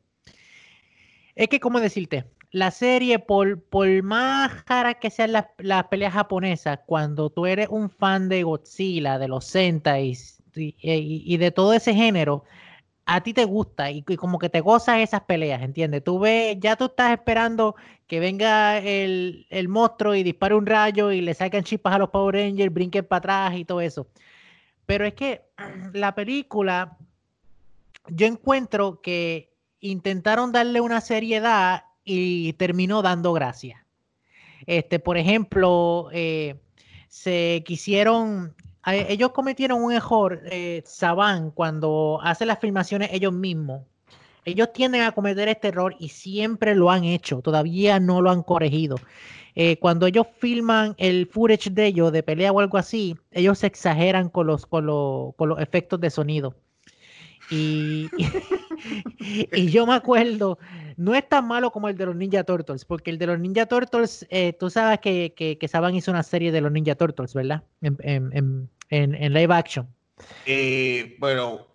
es que, ¿cómo decirte? La serie, por, por más caras que sean las, peleas japonesas, cuando tú eres un fan de Godzilla, de los Sentai y, de todo ese género, a ti te gusta y, como que te gozas esas peleas, ¿entiendes? Tú ves, ya tú estás esperando que venga el, monstruo y dispare un rayo y le salgan chispas a los Power Rangers, brinquen para atrás y todo eso. Pero es que la película, yo encuentro que intentaron darle una seriedad y terminó dando gracia. Este, por ejemplo, eh, se quisieron ellos cometieron un error, eh, Saban, cuando hace las filmaciones ellos mismos. Ellos tienden a cometer este error y siempre lo han hecho, todavía no lo han corregido. Eh, cuando ellos filman el footage de ellos, de pelea o algo así, ellos se exageran con los, con los efectos de sonido. Y, y, yo me acuerdo, no es tan malo como el de los Ninja Turtles, porque el de los Ninja Turtles, eh, tú sabes que, que, Saban hizo una serie de los Ninja Turtles, ¿verdad? En, live action. Eh, bueno,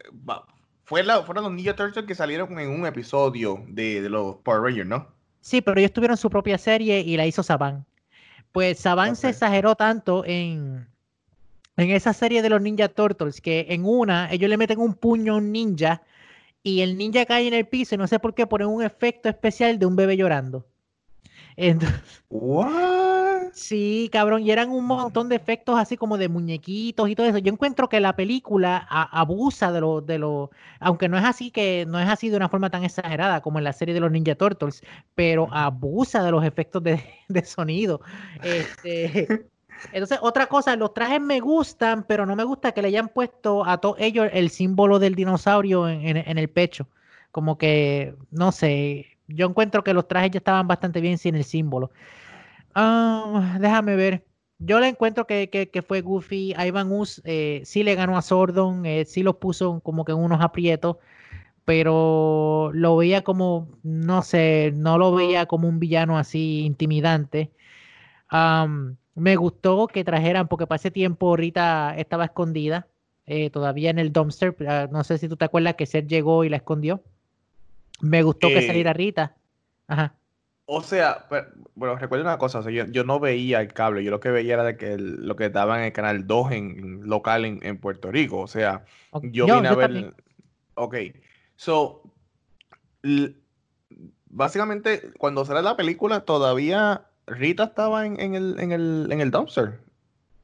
fue la, fueron los Ninja Turtles que salieron en un episodio de, de los Power Rangers, ¿no? Sí, pero ellos tuvieron su propia serie y la hizo Saban. Pues Saban se exageró tanto en, en esa serie de los Ninja Turtles, que en una ellos le meten un puño a un ninja y el ninja cae en el piso y no sé por qué ponen un efecto especial de un bebé llorando. Entonces, What? Sí, cabrón, y eran un montón de efectos así como de muñequitos y todo eso. Yo encuentro que la película abusa de lo, de lo, aunque no es así que no es así de una forma tan exagerada como en la serie de los Ninja Turtles, pero abusa de los efectos de, de sonido. Este, entonces, otra cosa, los trajes me gustan, pero no me gusta que le hayan puesto a todos ellos el símbolo del dinosaurio en, el pecho. Como que, no sé, yo encuentro que los trajes ya estaban bastante bien sin el símbolo. Ah, déjame ver. Yo le encuentro que, fue Goofy. Ivan Us eh, sí le ganó a Sordon, eh, sí los puso como que en unos aprietos, pero lo veía como, no sé, no lo veía como un villano así intimidante. Me gustó que trajeran, porque para ese tiempo Rita estaba escondida, eh, todavía en el dumpster. Ah, no sé si tú te acuerdas que Seth llegó y la escondió. Me gustó que saliera eh, Rita. Ajá. O sea, bueno, recuerda una cosa, yo, no veía el cable, yo lo que veía era de que lo que daban en el canal 2 en, local en, Puerto Rico, o sea, yo, vine a ver... Ok, so, básicamente cuando sale la película todavía Rita estaba en, el, en, el, en el dumpster.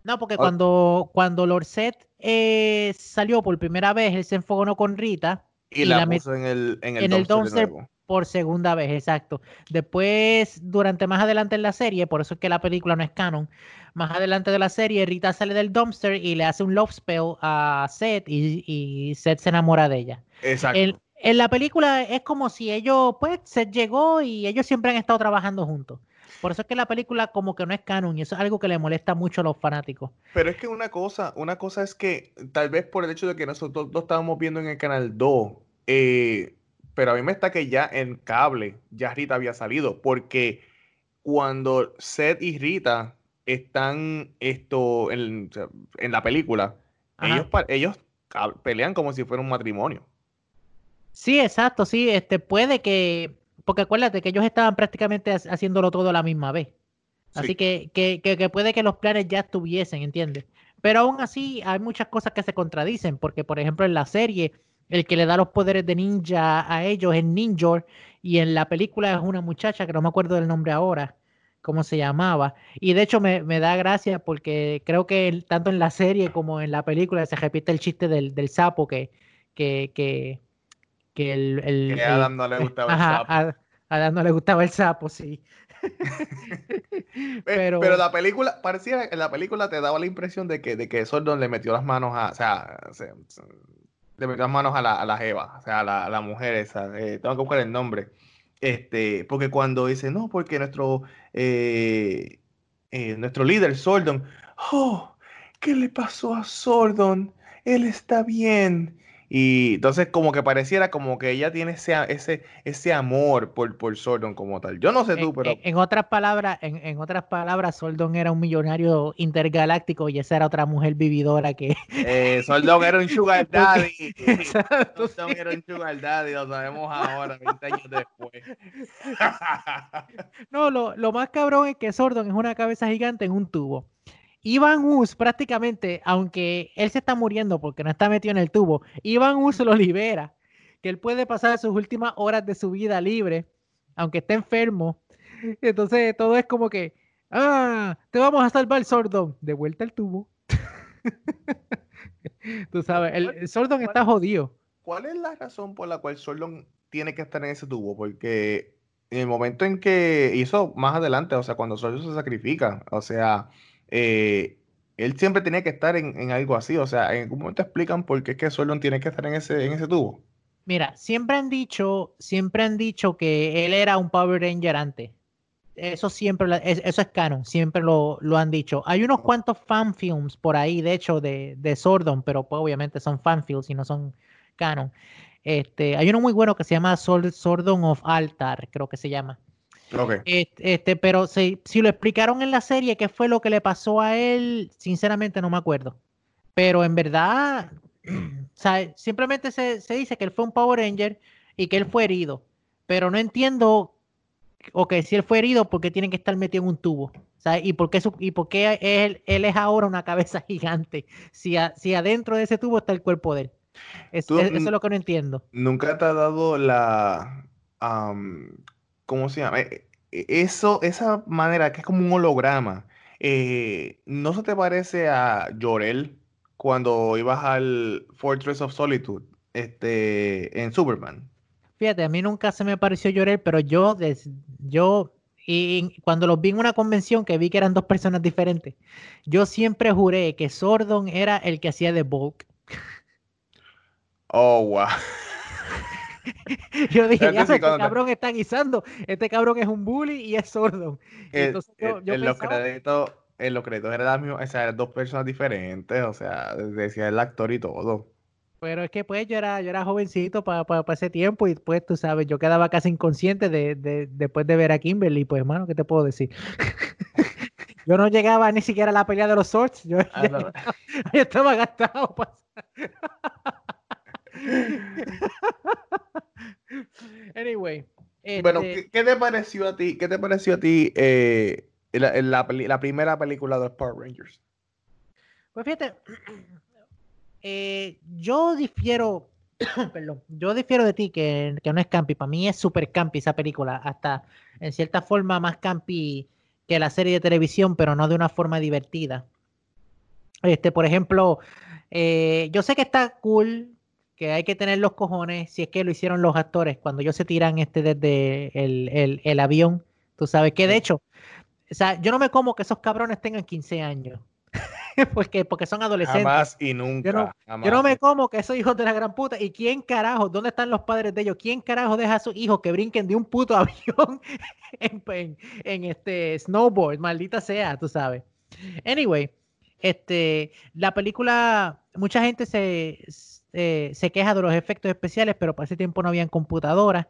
No, porque cuando, cuando Lorset eh, salió por primera vez, él se enfocó con Rita. Y, la, puso en el, en el, dumpster, por segunda vez, exacto. Después, durante más adelante en la serie, por eso es que la película no es canon, más adelante de la serie, Rita sale del dumpster y le hace un love spell a Seth y, y Seth se enamora de ella. Exacto. en la película es como si ellos, pues, Seth llegó y ellos siempre han estado trabajando juntos. Por eso es que la película como que no es canon y eso es algo que le molesta mucho a los fanáticos. Pero es que una cosa, una cosa es que tal vez por el hecho de que nosotros lo estábamos viendo en el canal 2, eh, pero a mí me está que ya en cable ya Rita había salido, porque cuando Seth y Rita están esto en, la película, ellos, ellos pelean como si fuera un matrimonio. Sí, exacto, sí, este puede que, porque acuérdate que ellos estaban prácticamente haciéndolo todo a la misma vez. Así que, que, que, puede que los planes ya estuviesen, ¿entiendes? Pero aún así hay muchas cosas que se contradicen, porque por ejemplo en la serie, el que le da los poderes de ninja a ellos es Ninjor, y en la película es una muchacha que no me acuerdo del nombre ahora, cómo se llamaba. Y de hecho me, me da gracia porque creo que tanto en la serie como en la película se repite el chiste del, del sapo que, que, que que el, el, a Adam no le gustaba el sapo. A, Adam no le gustaba el sapo, sí. pero, pero la película, parecía en la película te daba la impresión de que, de que Sordon le metió las manos a, o sea, le metió las manos a la, a la Jeva, o sea, a la, a la mujer esa, eh, tengo que buscar el nombre. Este, porque cuando dice, no, porque nuestro, eh, eh, nuestro líder, Sordon, oh, ¿qué le pasó a Sordon? Él está bien. Y entonces como que pareciera como que ella tiene ese, ese, ese amor por, por Sordon como tal. Yo no sé tú, pero... En, otras palabras, en, otras palabras, Sordon era un millonario intergaláctico y esa era otra mujer vividora que... Eh, Sordon era un sugar daddy. Sordon era un sugar daddy, lo sabemos ahora, 20 años después. no, lo, lo más cabrón es que Sordon es una cabeza gigante en un tubo. Ivan Us prácticamente, aunque él se está muriendo porque no está metido en el tubo, Ivan Us lo libera, que él puede pasar sus últimas horas de su vida libre, aunque esté enfermo. Entonces todo es como que, ah, te vamos a salvar, Sordon, de vuelta al tubo. Tú sabes, el, Sordon está jodido. ¿Cuál es la razón por la cual Sordon tiene que estar en ese tubo? Porque en el momento en que hizo más adelante, o sea, cuando Sordon se sacrifica, o sea, eh, él siempre tenía que estar en, algo así. O sea, en algún momento explican por qué es que Sordon tiene que estar en ese, en ese tubo. Mira, siempre han dicho, siempre han dicho que él era un Power Ranger antes. Eso siempre, eso es canon, siempre lo, han dicho. Hay unos cuantos fanfilms por ahí, de hecho, de, de Sordon, pero pues, obviamente son fanfilms y no son canon. Este, hay uno muy bueno que se llama Sordon of Altar, creo que se llama. Este, pero si, si lo explicaron en la serie qué fue lo que le pasó a él, sinceramente no me acuerdo. Pero en verdad, simplemente se, dice que él fue un Power Ranger y que él fue herido. Pero no entiendo, o que si él fue herido, ¿por qué tiene que estar metido en un tubo? ¿Y por qué, y por qué él, él, es ahora una cabeza gigante? Si, si adentro de ese tubo está el cuerpo de él. eso es lo que no entiendo. ¿Nunca te ha dado la, ¿cómo se llama? E, e, eso, esa manera que es como un holograma, eh, ¿no se te parece a Jorel cuando ibas al Fortress of Solitude este, en Superman? Fíjate, a mí nunca se me pareció Jorel, pero yo, yo y cuando los vi en una convención que vi que eran dos personas diferentes, yo siempre juré que Sordon era el que hacía de Bulk. Oh, wow. yo dije, este cabrón está guisando, este cabrón es un bully y es sordo. Entonces, en, los créditos, en los créditos eran, dos personas diferentes, o sea, decía el actor y todo. Pero es que pues yo era, yo era jovencito para ese tiempo y pues tú sabes, yo quedaba casi inconsciente de, de, después de ver a Kimberly, pues hermano, ¿qué te puedo decir? yo no llegaba ni siquiera a la pelea de los swords, yo, ah, estaba gastado. Anyway. Bueno, este ¿qué, te pareció a ti? ¿Qué te pareció a ti eh, la, primera película de los Power Rangers? Pues fíjate, eh, yo difiero, perdón, yo difiero de ti que, no es campi. Para mí es super campi esa película, hasta en cierta forma más campi que la serie de televisión, pero no de una forma divertida. Este, por ejemplo, eh, yo sé que está cool que hay que tener los cojones, si es que lo hicieron los actores, cuando ellos se tiran este desde el, avión, tú sabes que de hecho, o sea, yo no me como que esos cabrones tengan 15 años. porque, porque son adolescentes. Jamás y nunca. Yo no, yo no, me como que esos hijos de la gran puta. ¿Y quién carajo? ¿Dónde están los padres de ellos? ¿Quién carajo deja a sus hijos que brinquen de un puto avión en, en, este snowboard? Maldita sea, tú sabes. Anyway, este, la película, mucha gente se, se, se queja de los efectos especiales, pero para ese tiempo no habían computadoras.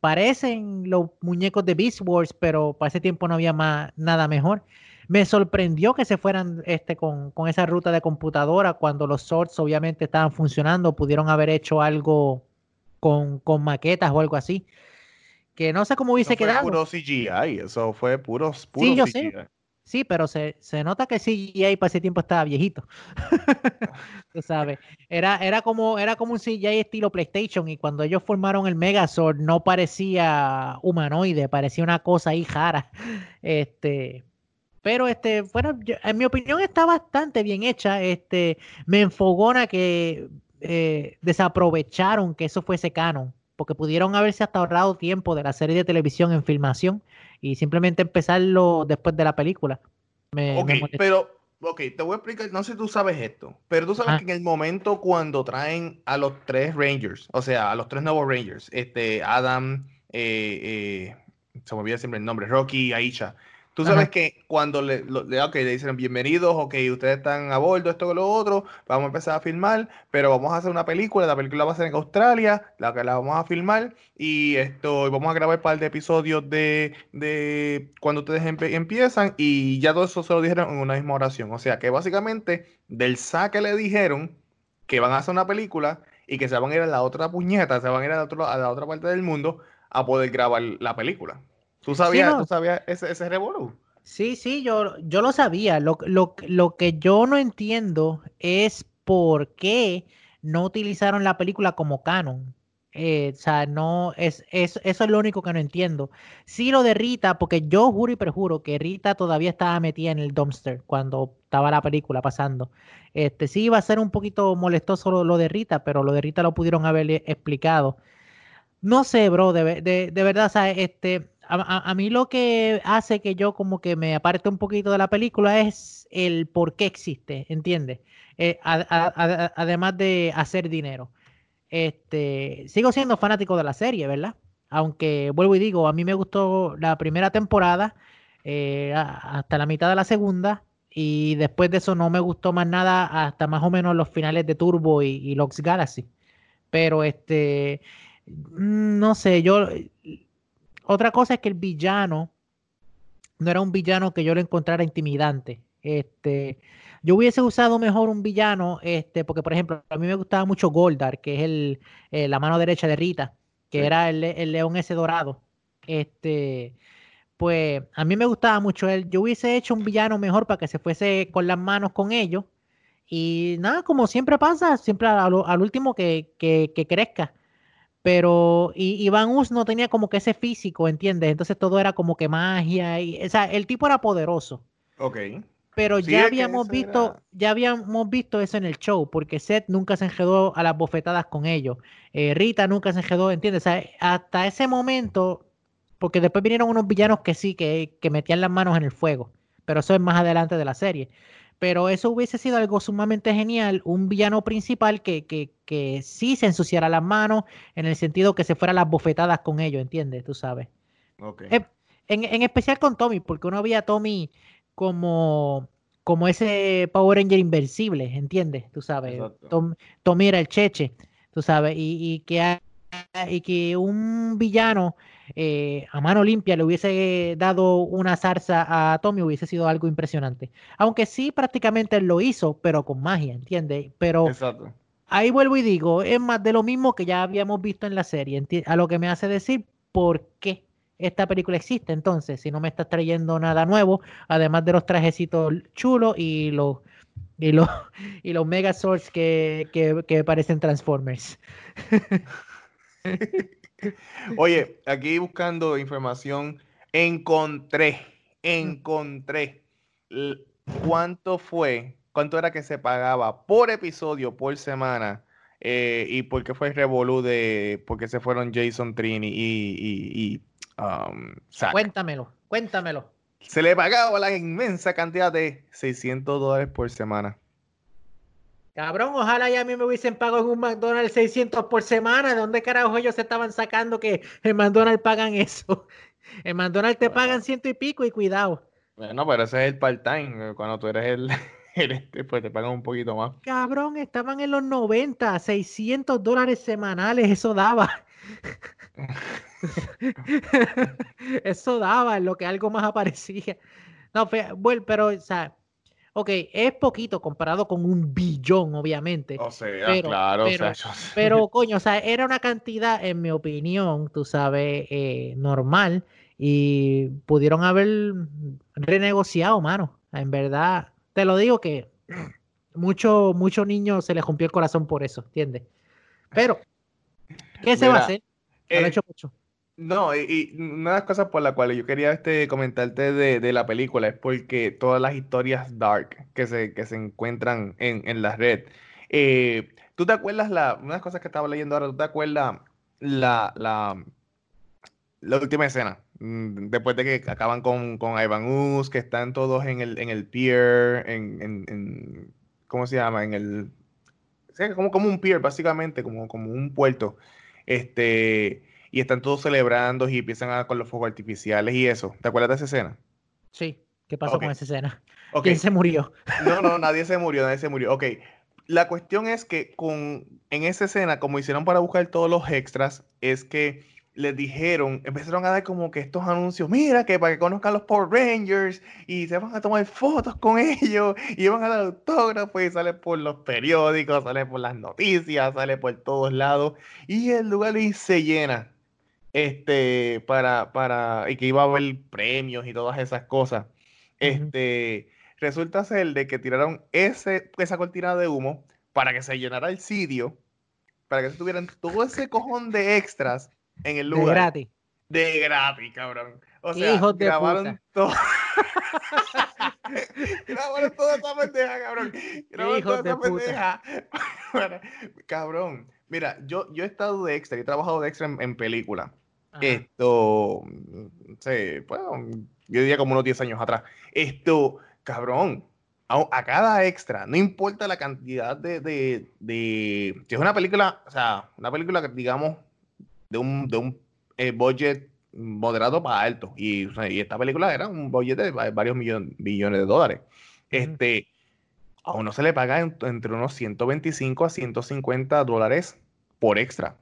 Parecen los muñecos de Beast Wars, pero para ese tiempo no había más, nada mejor. Me sorprendió que se fueran este, con, con, esa ruta de computadora cuando los sorts obviamente estaban funcionando, pudieron haber hecho algo con, con maquetas o algo así. Que no sé cómo hubiese no fue quedado. puro CGI, eso fue puro, puro sí, yo CGI. Sé. Sí, pero se, se, nota que CGI para ese tiempo estaba viejito. Tú sabes. Era, era, como, era como un CGI estilo PlayStation y cuando ellos formaron el Megazord no parecía humanoide, parecía una cosa ahí jara. Este, pero este, bueno, yo, en mi opinión está bastante bien hecha. Este, me enfogona que eh, desaprovecharon que eso fuese canon, porque pudieron haberse hasta ahorrado tiempo de la serie de televisión en filmación y simplemente empezarlo después de la película. Me, ok, me pero, ok, te voy a explicar, no sé si tú sabes esto, pero tú sabes Ajá. que en el momento cuando traen a los tres Rangers, o sea, a los tres nuevos Rangers, este, Adam, eh, eh, se me olvida siempre el nombre, Rocky y Aisha, Tú sabes Ajá. que cuando le, lo- okay, le dicen bienvenidos, ok, ustedes están a bordo, esto y lo otro, vamos a empezar a filmar, pero vamos a hacer una película, la película va a ser en Australia, la que la vamos a filmar, y esto, vamos a grabar un par de episodios de, de cuando ustedes empe- empiezan, y ya todo eso se lo dijeron en una misma oración. O sea que básicamente del saque le dijeron que van a hacer una película y que se van a ir a la otra puñeta, se van a ir a la, otro- a la otra parte del mundo a poder grabar la película. ¿Tú sabías, no. ¿tú sabías ese, ese revolú? Sí, sí, yo, yo lo sabía. Lo, lo, lo que yo no entiendo es por qué no utilizaron la película como canon. Eh, o sea, no, es, es, eso es lo único que no entiendo. Sí lo de Rita, porque yo juro y perjuro que Rita todavía estaba metida en el dumpster cuando estaba la película pasando. Este, sí iba a ser un poquito molestoso lo, lo de Rita, pero lo de Rita lo pudieron haber explicado. No sé, bro, de, de, de verdad, o sea, este, a, a- mí lo que hace que yo como que me aparte un poquito de la película es el por qué existe, ¿entiendes? Eh, además de hacer dinero. Este, sigo siendo fanático de la serie, ¿verdad? Aunque vuelvo y digo, a mí me gustó la primera temporada eh, hasta la mitad de la segunda y después de eso no me gustó más nada hasta más o menos los finales de Turbo y, y Galaxy. Pero este, mm, no sé, yo otra cosa es que el villano no era un villano que yo lo encontrara intimidante. Este, yo hubiese usado mejor un villano, este, porque por ejemplo, a mí me gustaba mucho Goldar, que es el, eh, la mano derecha de Rita, que Sí. era el, el león ese dorado. Este, pues a mí me gustaba mucho él. Yo hubiese hecho un villano mejor para que se fuese con las manos con ellos. Y nada, como siempre pasa, siempre al, al último que, que, que crezca. Pero y, Iván Us no tenía como que ese físico, ¿entiendes? Entonces todo era como que magia. Y, o sea, el tipo era poderoso. Ok. Pero Sí, ya habíamos visto, era- ya habíamos visto eso en el show, porque Seth nunca se enjedó a las bofetadas con ellos. Eh, Rita nunca se enjedó, ¿entiendes? O sea, hasta ese momento, porque después vinieron unos villanos que sí, que, que metían las manos en el fuego. Pero eso es más adelante de la serie. Pero eso hubiese sido algo sumamente genial, un villano principal que, que, que sí se ensuciara las manos, en el sentido que se fuera a las bofetadas con ellos, ¿entiendes? Tú sabes. Eh, En, en especial con Tommy, porque uno veía a Tommy como, como ese Power Ranger invencible, ¿entiendes? Tú sabes. Tom- Tommy era el cheche, tú sabes, y, y que, y que un villano eh, a mano limpia le hubiese dado una zarza a Tommy hubiese sido algo impresionante. Aunque sí, prácticamente él lo hizo, pero con magia, ¿entiendes? Pero Exacto. ahí vuelvo y digo, es más de lo mismo que ya habíamos visto en la serie, a lo que me hace decir por qué esta película existe entonces, si no me estás trayendo nada nuevo, además de los trajecitos chulos y los y los y los Megazords que, que, que parecen Transformers. Oye, aquí buscando información, encontré, encontré cuánto fue, cuánto era que se pagaba por episodio, por semana, eh, y por qué fue el revolú de, porque se fueron Jason Trini y, y, y, um. Cuéntamelo, cuéntamelo. se le pagaba la inmensa cantidad de 600 dólares por semana. Cabrón, ojalá ya a mí me hubiesen pagado en un McDonald's 600 por semana. ¿De dónde carajo ellos se estaban sacando que en McDonald's pagan eso? En McDonald's te pagan ciento y pico y cuidado. Bueno, pero ese es el part-time. Cuando tú eres el, este, pues te pagan un poquito más. Cabrón, estaban en los 90, 600 dólares semanales, eso daba. eso daba en lo que algo más aparecía. No, bueno, pero, o sea, Ok, es poquito comparado con un billón, obviamente. O sea, pero, claro. Pero, pero, coño, o sea, era una cantidad, en mi opinión, tú sabes, eh, normal. Y pudieron haber renegociado, mano. En verdad, te lo digo que muchos mucho niños se les rompió el corazón por eso, ¿entiendes? Pero, ¿qué se va a hacer? Eh, hecho mucho. No, y, una de las cosas por las cuales yo quería este, comentarte de, la película es porque todas las historias dark que se, que se encuentran en, en la red. Eh, ¿Tú te acuerdas la, una de las cosas que estaba leyendo ahora? ¿Tú te acuerdas la, la, la última escena? Mm, después de que acaban con, con Ivan Us, que están todos en el, en el pier, en, en, ¿cómo se llama? En el, como, como un pier, básicamente, como, como un puerto. Este y están todos celebrando y empiezan a, con los fuegos artificiales y eso. ¿Te acuerdas de esa escena? Sí. ¿Qué pasó con esa escena? ¿Quién se murió? No, no, nadie se murió, nadie se murió. Ok. La cuestión es que con, en esa escena, como hicieron para buscar todos los extras, es que les dijeron, empezaron a dar como que estos anuncios, mira, que para que conozcan los Power Rangers y se van a tomar fotos con ellos y van a dar autógrafos y sale por los periódicos, sale por las noticias, sale por todos lados y el lugar se llena este, para, para, y que iba a haber premios y todas esas cosas. Este, resulta ser de que tiraron ese, esa cortina de humo para que se llenara el sitio, para que se tuvieran todo ese cojón de extras en el lugar. De gratis. De gratis, cabrón. O sea, grabaron todo. grabaron toda esa pendeja, cabrón. Grabaron toda esa pendeja. cabrón. Mira, yo, yo he estado de extra, he trabajado de extra en, en película. Esto, sí, bueno, yo diría como unos 10 años atrás. Esto, cabrón, a, cada extra, no importa la cantidad de, de, de, Si es una película, o sea, una película que digamos de un, de un eh, budget moderado para alto. Y, esta película era un budget de varios millones, millones de dólares. Este, a uno se le paga entre unos 125 a 150 dólares por extra.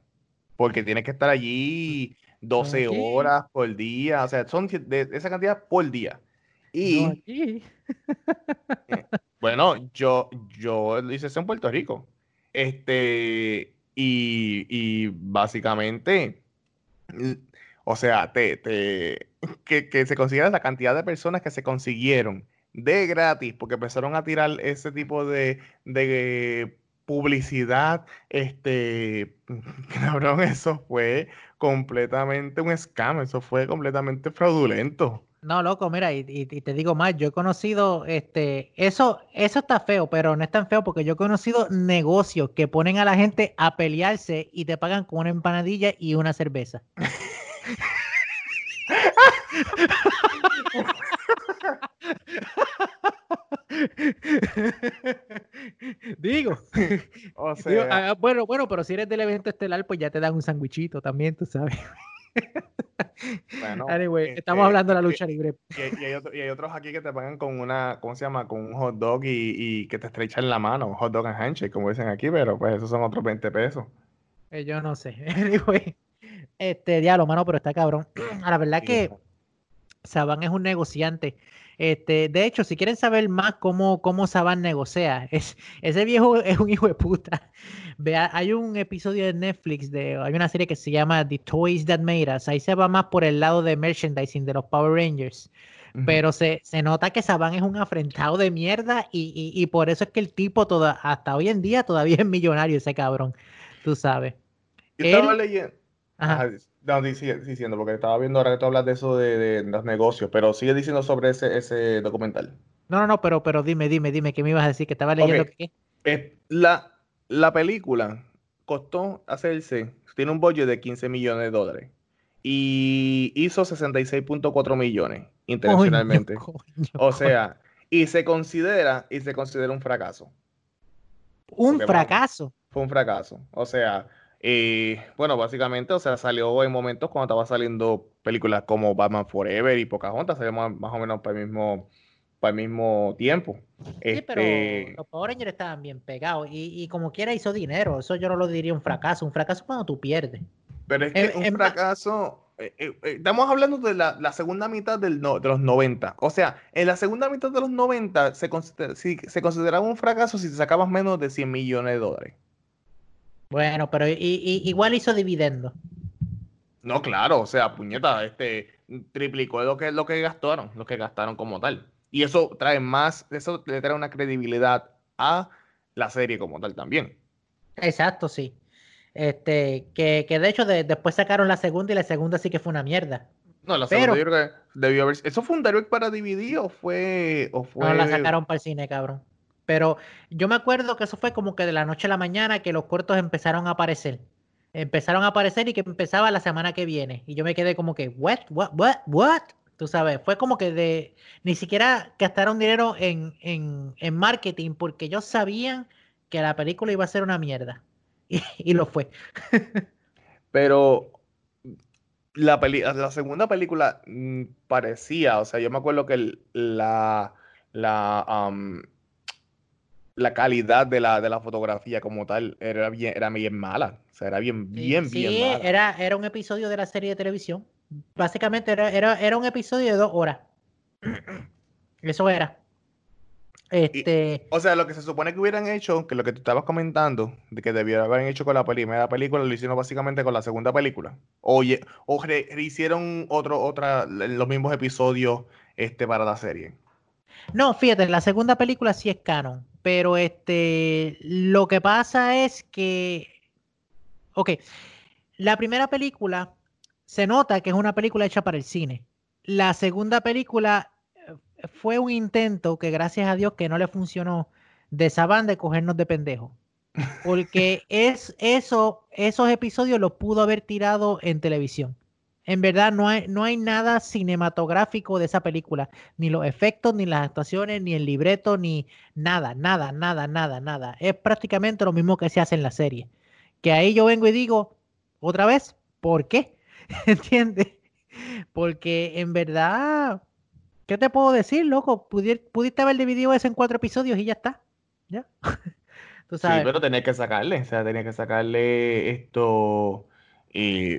Porque tiene que estar allí 12 horas por día, o sea, son de esa cantidad por día. Y eh, bueno, yo, yo hice eso en Puerto Rico. Este, y, y básicamente, o sea, te, te, que, que se considera la cantidad de personas que se consiguieron de gratis, porque empezaron a tirar ese tipo de, de publicidad, este, cabrón, eso fue completamente un scam, eso fue completamente fraudulento. No, loco, mira, y, te digo más, yo he conocido, este, eso, eso está feo, pero no es tan feo porque yo he conocido negocios que ponen a la gente a pelearse y te pagan con una empanadilla y una cerveza. Digo. O sea. Ah, bueno, bueno, pero si eres del evento estelar, pues ya te dan un sandwichito también, tú sabes. Bueno, anyway, este, estamos hablando de la lucha libre. Y, hay otros aquí que te pagan con una, ¿cómo se llama? Con un hot dog y, que te estrechan la mano, un hot dog and handshake, como dicen aquí, pero pues esos son otros 20 pesos. Eh, yo no sé. Anyway, este diablo, mano, pero está cabrón. A la verdad que Saban es un negociante. Este, de hecho, si quieren saber más cómo, cómo Saban negocia, es, ese viejo es un hijo de puta. Vea, hay un episodio de Netflix, de, hay una serie que se llama The Toys That Made Us. Ahí se va más por el lado de merchandising de los Power Rangers. Pero se, se, nota que Saban es un afrentado de mierda y, y, y por eso es que el tipo toda, hasta hoy en día todavía es millonario ese cabrón. Tú sabes. Yo estaba leyendo. Ajá. No, diciendo, porque estaba viendo ahora que tú hablas de eso de, los negocios, pero sigue diciendo sobre ese, ese documental. No, no, no, pero, pero dime, dime, dime, ¿qué me ibas a decir? Que estaba leyendo qué. Eh, la, la película costó hacerse, tiene un budget de 15 millones de dólares y hizo 66.4 millones. intencionalmente. o sea, y se considera, y se considera un fracaso. Un fracaso. fue un fracaso. O sea, y bueno, básicamente, o sea, salió en momentos cuando estaba saliendo películas como Batman Forever y Pocahontas, salió más, más o menos para el mismo, para el mismo tiempo. Sí, pero este los Power Rangers estaban bien pegados y, y, como quiera hizo dinero. Eso yo no lo diría un fracaso. Un fracaso cuando tú pierdes. Pero es que un fracaso, eh, eh, eh, estamos hablando de la, la segunda mitad del no, de los 90. O sea, en la segunda mitad de los 90 se, si, se consideraba un fracaso si te sacabas menos de 100 millones de dólares. Bueno, pero y, y, igual hizo dividendo. No, claro, o sea, puñeta, este triplicó lo que, lo que gastaron, lo que gastaron como tal. Y eso trae más, eso le trae una credibilidad a la serie como tal también. Exacto, sí. Este, que, que de hecho después sacaron la segunda y la segunda sí que fue una mierda. No, la segunda yo creo que debió haber. ¿Eso fue un direct para DVD o fue, o fue.? No, la sacaron para el cine, cabrón. Pero yo me acuerdo que eso fue como que de la noche a la mañana que los cortos empezaron a aparecer. Empezaron a aparecer y que empezaba la semana que viene. Y yo me quedé como que, what, what, what, what? Tú sabes, fue como que de. Ni siquiera gastaron dinero en, en, en marketing porque ellos sabían que la película iba a ser una mierda. y, lo fue. Pero la, la segunda película mm, parecía, o sea, yo me acuerdo que la, la, la calidad de la, de la fotografía como tal era bien, era bien mala. O sea, era bien, bien, bien mala. Era, era un episodio de la serie de televisión. Básicamente era, era, era un episodio de dos horas. Eso era. Este... o sea, lo que se supone que hubieran hecho, que lo que tú estabas comentando, de que debieron haber hecho con la primera película, lo hicieron básicamente con la segunda película. O, o hicieron otro, otra, los mismos episodios este, para la serie. No, fíjate, la segunda película sí es canon, pero este, lo que pasa es que, ok, la primera película se nota que es una película hecha para el cine. La segunda película fue un intento que gracias a Dios que no le funcionó de esa banda de cogernos de pendejo. Porque es eso, esos episodios los pudo haber tirado en televisión. En verdad no hay, no hay nada cinematográfico de esa película, ni los efectos, ni las actuaciones, ni el libreto, ni nada, nada, nada, nada, nada. Es prácticamente lo mismo que se hace en la serie. Que ahí yo vengo y digo, otra vez, ¿por qué? ¿Entiendes? Porque en verdad ¿Qué te puedo decir, loco? pudiste haber dividido eso en cuatro episodios y ya está. ¿Ya? ¿Tú sabes? Sí, pero tenés que sacarle, o sea, tenés que sacarle esto y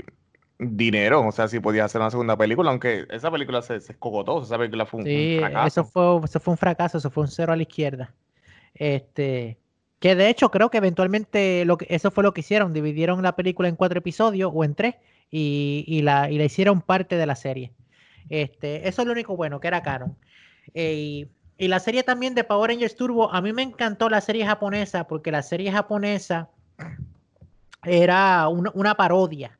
dinero, o sea, si podía hacer una segunda película, aunque esa película se, se escogotó, esa película fue un, sí, fracaso. Eso fue, eso fue un fracaso, eso fue un cero a la izquierda. Este, que de hecho creo que eventualmente lo que, eso fue lo que hicieron, dividieron la película en cuatro episodios o en tres y, y, la, y la hicieron parte de la serie. Este, eso es lo único bueno, que era canon. Eh, y, la serie también de Power Rangers Turbo, a mí me encantó la serie japonesa porque la serie japonesa era una, parodia.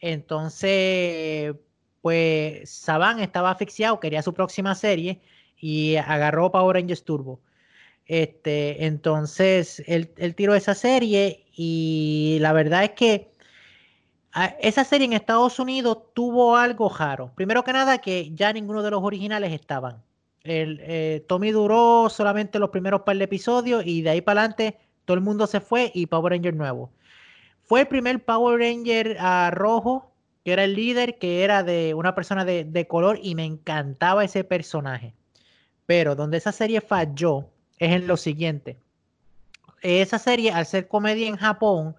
Entonces, pues Saban estaba asfixiado, quería su próxima serie y agarró Power Rangers Turbo. Este, entonces, él, tiró esa serie y la verdad es que Ah, esa serie en Estados Unidos tuvo algo raro. Primero que nada, que ya ninguno de los originales estaban. El, eh, Tommy duró solamente los primeros par de episodios y de ahí para adelante todo el mundo se fue y Power Ranger nuevo. Fue el primer Power Ranger uh, rojo, que era el líder, que era de una persona de, de color y me encantaba ese personaje. Pero donde esa serie falló es en lo siguiente. Esa serie, al ser comedia en Japón,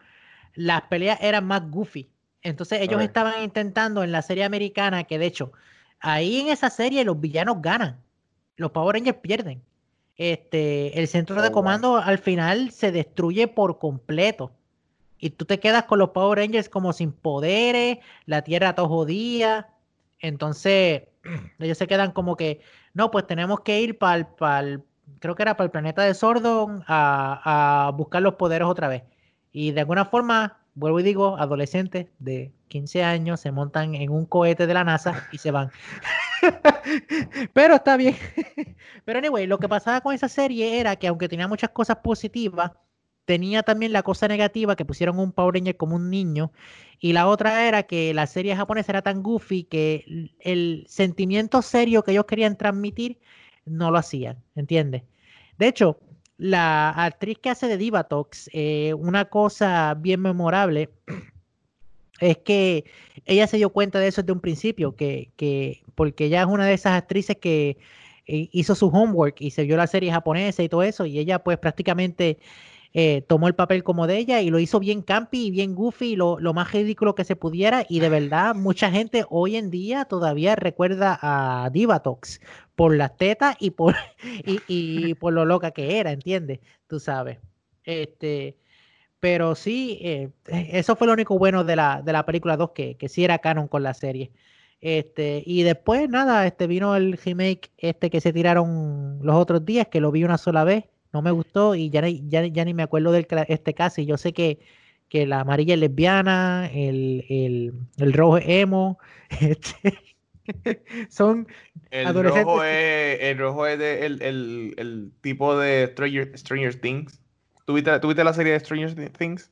las peleas eran más goofy. Entonces ellos estaban intentando en la serie americana, que de hecho, ahí en esa serie los villanos ganan, los Power Rangers pierden. Este, el centro de oh, comando al final se destruye por completo. Y tú te quedas con los Power Rangers como sin poderes, la tierra todo jodida. Entonces, ellos se quedan como que, no, pues tenemos que ir para el, creo que era para el planeta de Sordon a, a buscar los poderes otra vez. Y de alguna forma vuelvo y digo, adolescentes de 15 años se montan en un cohete de la NASA y se van. Pero está bien. Pero anyway, lo que pasaba con esa serie era que aunque tenía muchas cosas positivas, tenía también la cosa negativa que pusieron un Power Ranger como un niño y la otra era que la serie japonesa era tan goofy que el sentimiento serio que ellos querían transmitir no lo hacían, ¿entiendes? De hecho, la actriz que hace de Divatox, eh, una cosa bien memorable es que ella se dio cuenta de eso desde un principio, que, que porque ella es una de esas actrices que eh, hizo su homework y se vio la serie japonesa y todo eso, y ella pues prácticamente eh, tomó el papel como de ella y lo hizo bien campy y bien goofy, lo, lo, más ridículo que se pudiera. Y de verdad, mucha gente hoy en día todavía recuerda a Divatox por las tetas y por, y, y por lo loca que era, ¿entiendes? Tú sabes. Este, pero sí, eh, eso fue lo único bueno de la, de la película 2, que, que sí era canon con la serie. Este, y después, nada, este vino el remake este que se tiraron los otros días, que lo vi una sola vez no me gustó y ya, ya, ya ni me acuerdo de este caso. Y yo sé que, que la amarilla es lesbiana, el, el, el rojo es emo, este, son el Rojo es, el rojo es de, el, el, el, tipo de Stranger, Stranger Things. ¿Tuviste, ¿Tuviste la serie de Stranger Things?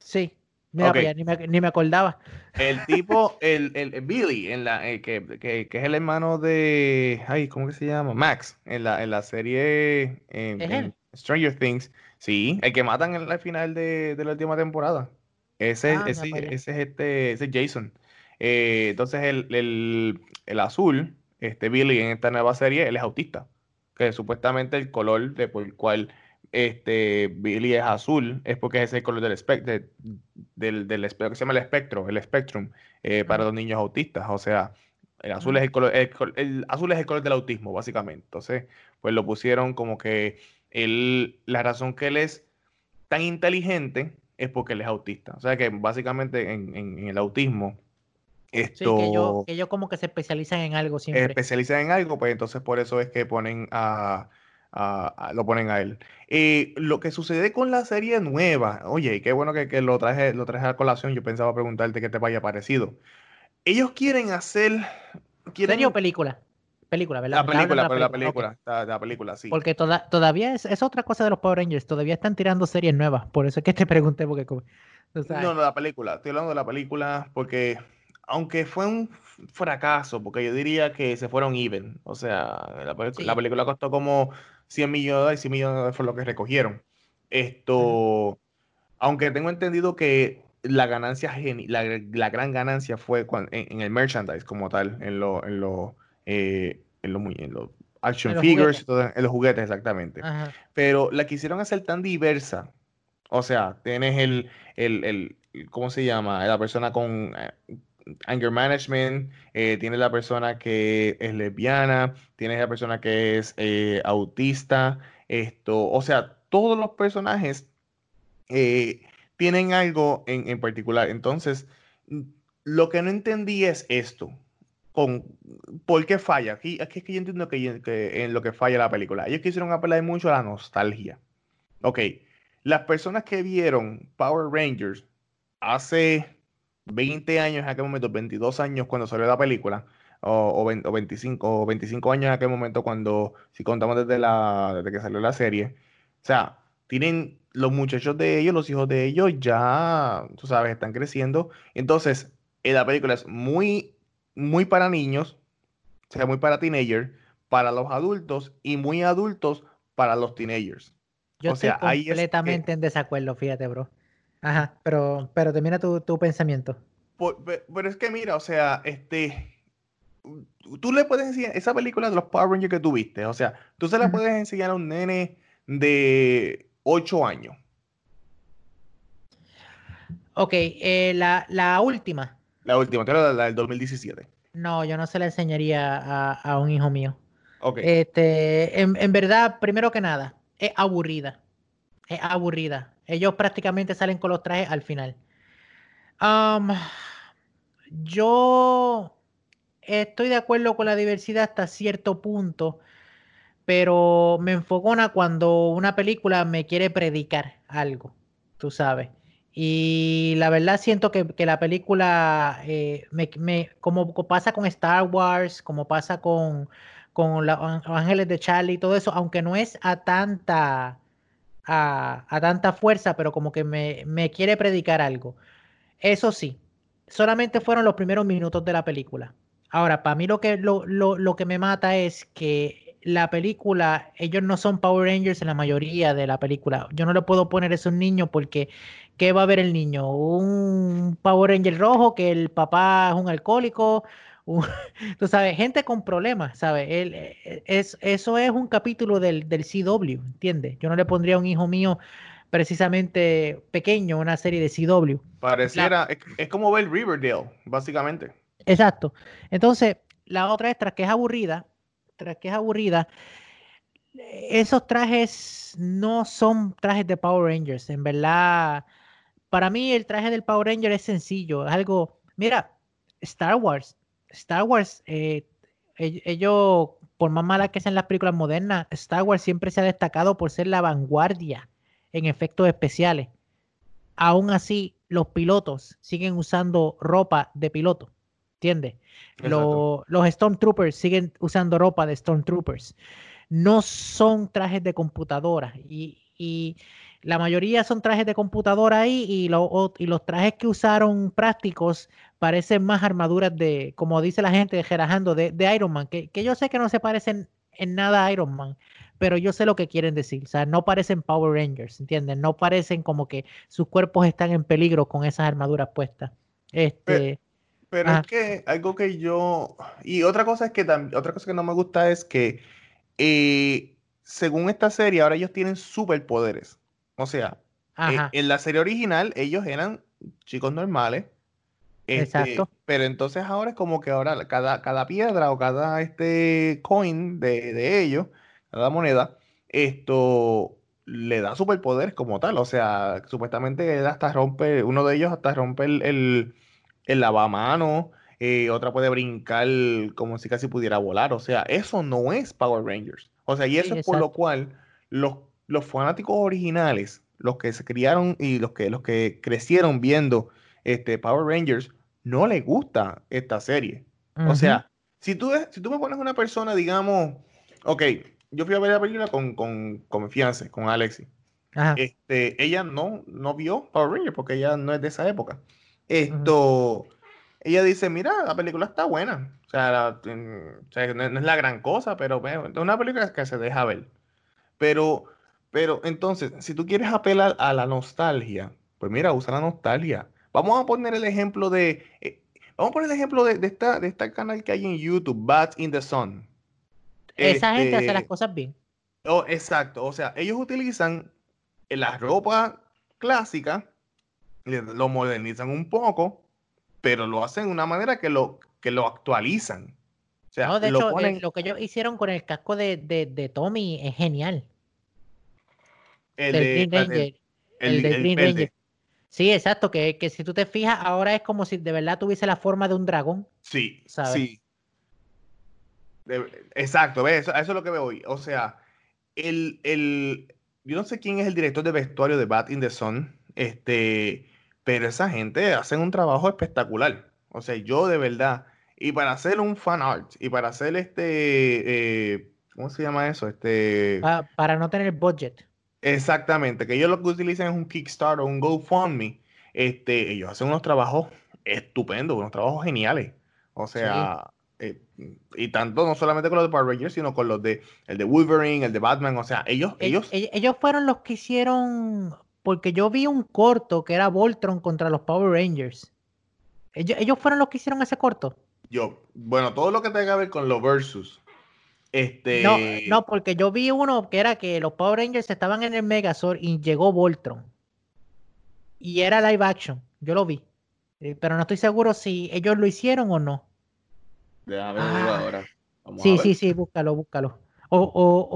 Sí. Mira, okay. ni, me, ni, me, acordaba. El tipo, el, el, Billy, en la, eh, que, que, que, es el hermano de. Ay, ¿cómo que se llama? Max, en la, en la serie en, en Stranger Things. Sí, el que matan en el final de, de la última temporada. Ese, ah, ese, ese, es este, ese Jason. Eh, entonces, el, el, el, azul, este Billy en esta nueva serie, él es autista. Que supuestamente el color de por el cual este, Billy es azul, es porque es el color del espectro, del, del, que se llama el espectro, el spectrum, eh, para los niños autistas. O sea, el azul es el color, el, azul es el color del autismo, básicamente. Entonces, pues lo pusieron como que él, la razón que él es tan inteligente es porque él es autista. O sea que básicamente en, en, el autismo. Esto, sí, que ellos, que ellos como que se especializan en algo siempre. Especializan en algo, pues entonces por eso es que ponen a, lo ponen a él. Eh, lo que sucede con la serie nueva, oye, qué bueno que, lo, traje, lo traje a colación, yo pensaba preguntarte qué te vaya parecido. Ellos quieren hacer... Quieren... ¿Serie o película? Película, ¿verdad? La película, pero la película, la, la, película, sí. Porque toda, todavía es, es, otra cosa de los Power Rangers, todavía están tirando series nuevas, por eso es que te pregunté, porque... no, no, la película, estoy hablando de la película porque aunque fue un fracaso, porque yo diría que se fueron even, o sea, la, sí. la película costó como 100 millones de dólares y 100 millones de dólares fue lo que recogieron. Esto, aunque tengo entendido que la ganancia, la, la gran ganancia fue cuando, en, en, el merchandise como tal, en lo, en lo, eh, en los en lo action en figures, en los juguetes exactamente. Ajá. Pero la quisieron hacer tan diversa. O sea, tienes el, el, el ¿cómo se llama? La persona con eh, anger management, eh, tienes la persona que es lesbiana, tienes la persona que es eh, autista, esto, o sea, todos los personajes eh, tienen algo en, en, particular. Entonces, lo que no entendí es esto. Con, ¿Por qué falla? Aquí, aquí es que yo entiendo que, que, en lo que falla la película. Ellos quisieron apelar mucho a la nostalgia. Ok, las personas que vieron Power Rangers hace 20 años en aquel momento, 22 años cuando salió la película, o, o, 20, o 25, o 25 años en aquel momento cuando, si contamos desde, la, desde que salió la serie, o sea, tienen los muchachos de ellos, los hijos de ellos ya, tú sabes, están creciendo. Entonces, eh, la película es muy, muy para niños, o sea, muy para teenagers, para los adultos y muy adultos para los teenagers. Yo o estoy sea, completamente es que, en desacuerdo, fíjate, bro. Ajá, pero, pero termina tu, tu pensamiento. Por, pero es que mira, o sea, este, tú le puedes enseñar esa película de los Power Rangers que tuviste, o sea, tú se la puedes enseñar a un nene de 8 años. Ok, eh, la, la, última. La última, la, la del 2017. No, yo no se la enseñaría a, a un hijo mío. Ok. Este, en, en verdad, primero que nada, es aburrida. Es aburrida. Ellos prácticamente salen con los trajes al final. Yo estoy de acuerdo con la diversidad hasta cierto punto, pero me enfocona cuando una película me quiere predicar algo, tú sabes. Y la verdad siento que, que la película, eh, me, me, como pasa con Star Wars, como pasa con, con Los Ángeles de Charlie y todo eso, aunque no es a tanta a, tanta fuerza, pero como que me, me quiere predicar algo. Eso sí, solamente fueron los primeros minutos de la película. Ahora, para mí lo que, lo, lo, lo que me mata es que la película, ellos no son Power Rangers en la mayoría de la película. Yo no le puedo poner eso a un niño porque ¿qué va a ver el niño? Un Power Ranger rojo que el papá es un alcohólico. tú sabes, gente con problemas, ¿sabes? Él, e, es, eso es un capítulo del, del CW, ¿entiendes? Yo no le pondría a un hijo mío precisamente pequeño una serie de CW. Pareciera, es, como ver Riverdale, básicamente. Exacto. Entonces, la otra extra que es aburrida, que es aburrida, esos trajes no son trajes de Power Rangers. En verdad, para mí el traje del Power Ranger es sencillo. Es algo, mira, Star Wars. Star Wars, eh, ellos, por más malas que sean las películas modernas, Star Wars siempre se ha destacado por ser la vanguardia en efectos especiales. Aún así, los pilotos siguen usando ropa de piloto. ¿Entiendes? los Stormtroopers siguen usando ropa de Stormtroopers. No son trajes de computadora. Y, la mayoría son trajes de computadora ahí y, y, los trajes que usaron prácticos parecen más armaduras de, como dice la gente, de, de Iron Man, que, que, yo sé que no se parecen en nada a Iron Man, pero yo sé lo que quieren decir. O sea, no parecen Power Rangers, ¿entienden? No parecen como que sus cuerpos están en peligro con esas armaduras puestas. Este. Pero, es que algo que yo. Y otra cosa es que otra cosa que no me gusta es que eh, según esta serie, ahora ellos tienen superpoderes. O sea, eh, en la serie original ellos eran chicos normales. Este, Exacto. Pero entonces ahora es como que ahora cada, cada piedra o cada este coin de, de ellos cada moneda, esto le da superpoderes como tal. O sea, supuestamente él hasta rompe, uno de ellos hasta rompe el, el, el lavamano, eh, otra puede brincar como si casi pudiera volar. O sea, eso no es Power Rangers. O sea, y eso es por lo cual los, los fanáticos originales, los que se criaron y los que, los que crecieron viendo este Power Rangers, no les gusta esta serie. O sea, si tú, si tú me pones una persona, digamos, ok, yo fui a ver la película con, con, con mi fiance, con Alexi. Este, ella no, no vio Power Rangers porque ella no es de esa época. Esto, ella dice, mira, la película está buena. O sea, no, es la gran cosa, pero es una película que se deja ver. Pero, pero entonces, si tú quieres apelar a la nostalgia, pues mira, usa la nostalgia. Vamos a poner el ejemplo de, eh, vamos a poner el ejemplo de, de, esta, de este canal que hay en YouTube, Bats in the Sun. Esa gente hace las este, cosas bien. Oh, exacto. O sea, ellos utilizan la ropa clásica, lo modernizan un poco, pero lo hacen de una manera que lo, que lo actualizan. O sea, no, de hecho, eh, lo que ellos hicieron con el casco de, de, Tommy es genial. El de, Green Ranger. El, Green Ranger. Sí, exacto, que, que, si tú te fijas, ahora es como si de verdad tuviese la forma de un dragón. Sí, sí exacto, ¿ves? Eso, es lo que veo hoy. O sea, el, el, yo no sé quién es el director de vestuario de Bat in the Sun, este, pero esa gente hacen un trabajo espectacular. O sea, yo de verdad, y para hacer un fan art, y para hacer este, eh, ¿cómo se llama eso? Este... para no tener budget. Exactamente, que ellos lo que utilizan es un Kickstarter o un GoFundMe. Este, ellos hacen unos trabajos estupendos, unos trabajos geniales. O sea, eh, y tanto no solamente con los de Power Rangers, sino con los de el de Wolverine, el de Batman, o sea, ellos, ellos, ellos, fueron los que hicieron, porque yo vi un corto que era Voltron contra los Power Rangers. Ellos, fueron los que hicieron ese corto. Yo, bueno, todo lo que tenga que ver con los versus. Este... No, no, porque yo vi uno que era que los Power Rangers estaban en el Megazord y llegó Voltron. Y era live action, yo lo vi. Eh, pero no estoy seguro si ellos lo hicieron o no. Ah. sí, sí, sí, búscalo, búscalo. O, o,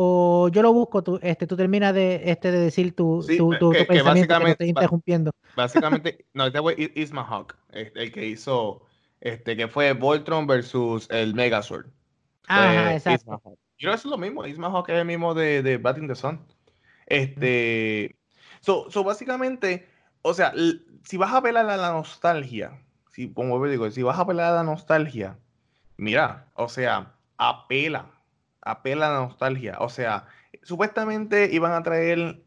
o, yo lo busco, tú, este, tú terminas de, este, de decir tu, tu, tu, pensamiento que, estoy interrumpiendo. Básicamente, no, este fue Isma Hawk, el que hizo, este, que fue Voltron versus el Megazord. Ah, exacto. Yo creo que es lo mismo, Isma Hawk es el mismo de, de Batting the Sun. Este, so, so, básicamente, o sea, si vas a apelar a la nostalgia, si, como digo, si vas a apelar a la nostalgia, mira, o sea, apela, apela a la nostalgia. O sea, supuestamente iban a traer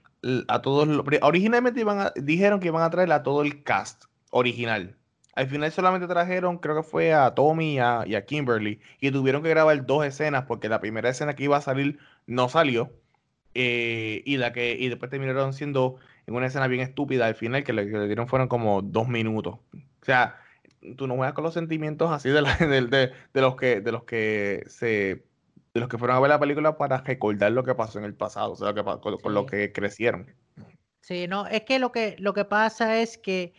a todos los... Originalmente iban dijeron que iban a traer a todo el cast original. Al final solamente trajeron, creo que fue a Tommy y a, Kimberly, y tuvieron que grabar dos escenas porque la primera escena que iba a salir no salió. Eh, y la que y después terminaron siendo en una escena bien estúpida al final que le, dieron fueron como dos minutos. O sea, tú no juegas con los sentimientos así de, de, los que de los que se de los que fueron a ver la película para recordar lo que pasó en el pasado, o sea, que, con, lo que crecieron. Sí, no, es que lo que lo que pasa es que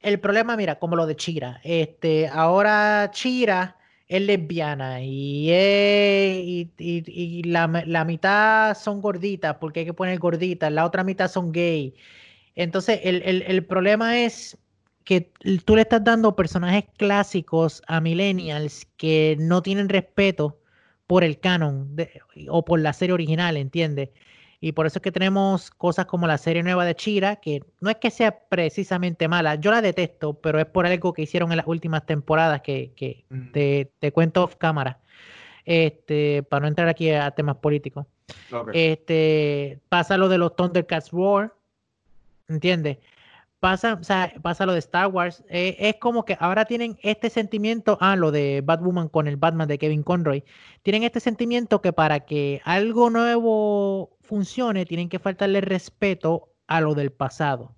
el problema, mira, como lo de Chira, este, ahora Chira es lesbiana y, y, la, mitad son gorditas porque hay que poner gorditas, la otra mitad son gay. Entonces, el, problema es que tú le estás dando personajes clásicos a millennials que no tienen respeto por el canon o por la serie original, ¿entiendes? Y por eso es que tenemos cosas como la serie nueva de Chira, que no es que sea precisamente mala, yo la detesto, pero es por algo que hicieron en las últimas temporadas que, que mm. te, te, cuento off cámara, este, para no entrar aquí a temas políticos. Este, pasa lo de los Thundercats War, ¿entiendes? Pasa, o sea, pasa lo de Star Wars. Eh, es como que ahora tienen este sentimiento, ah, lo de Batwoman con el Batman de Kevin Conroy. Tienen este sentimiento que para que algo nuevo funcione, tienen que faltarle respeto a lo del pasado.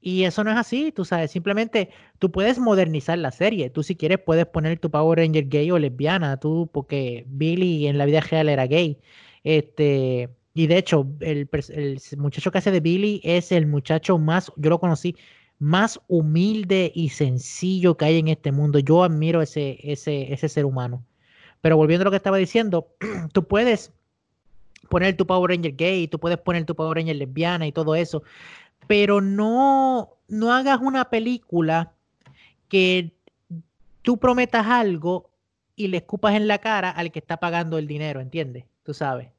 Y eso no es así, tú sabes, simplemente tú puedes modernizar la serie. Tú si quieres puedes poner tu Power Ranger gay o lesbiana, tú porque Billy en la vida real era gay. Este, y de hecho, el, muchacho que hace de Billy es el muchacho más, yo lo conocí, más humilde y sencillo que hay en este mundo. Yo admiro ese, ese, ese ser humano. Pero volviendo a lo que estaba diciendo, tú puedes poner tu Power Ranger gay, tú puedes poner tu Power Ranger lesbiana y todo eso, pero no, no hagas una película que tú prometas algo y le escupas en la cara al que está pagando el dinero, ¿entiendes? Tú sabes.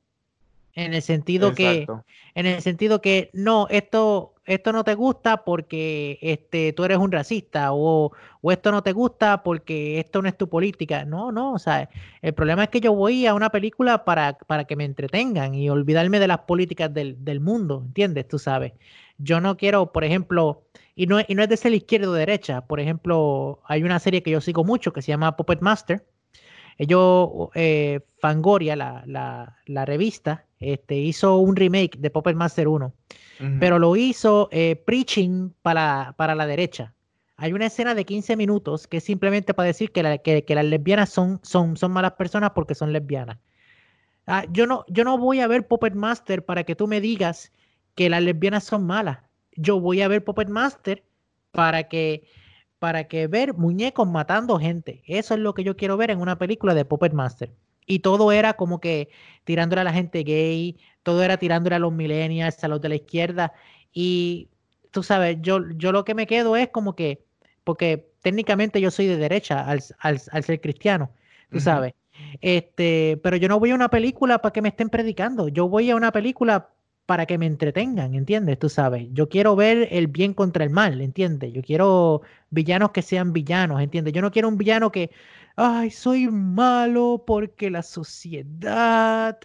En el sentido que, en el sentido que no, esto, esto no te gusta porque este, tú eres un racista o, o, esto no te gusta porque esto no es tu política. No, no, o sea, el problema es que yo voy a una película para, para que me entretengan y olvidarme de las políticas del, del mundo, ¿entiendes? Tú sabes. Yo no quiero, por ejemplo, y no, y no es de ser izquierda o derecha, por ejemplo, hay una serie que yo sigo mucho que se llama Puppet Master. Ellos, eh, Fangoria, la, la, la revista, este, hizo un remake de Puppet Master 1, pero lo hizo eh, preaching para, para la derecha. Hay una escena de 15 minutos que es simplemente para decir que, las lesbianas son, son, son malas personas porque son lesbianas. Ah, yo, no, yo no voy a ver Puppet Master para que tú me digas que las lesbianas son malas. Yo voy a ver Puppet Master para que, para que ver muñecos matando gente. Eso es lo que yo quiero ver en una película de Puppet Master y todo era como que tirándole a la gente gay, todo era tirándole a los millennials, a los de la izquierda. Y tú sabes, yo, yo lo que me quedo es como que, porque técnicamente yo soy de derecha al, ser cristiano, tú sabes. Este, pero yo no voy a una película para que me estén predicando, yo voy a una película para que me entretengan, ¿entiendes? Tú sabes, yo quiero ver el bien contra el mal, ¿entiendes? Yo quiero villanos que sean villanos, ¿entiendes? Yo no quiero un villano que, ay, soy malo porque la sociedad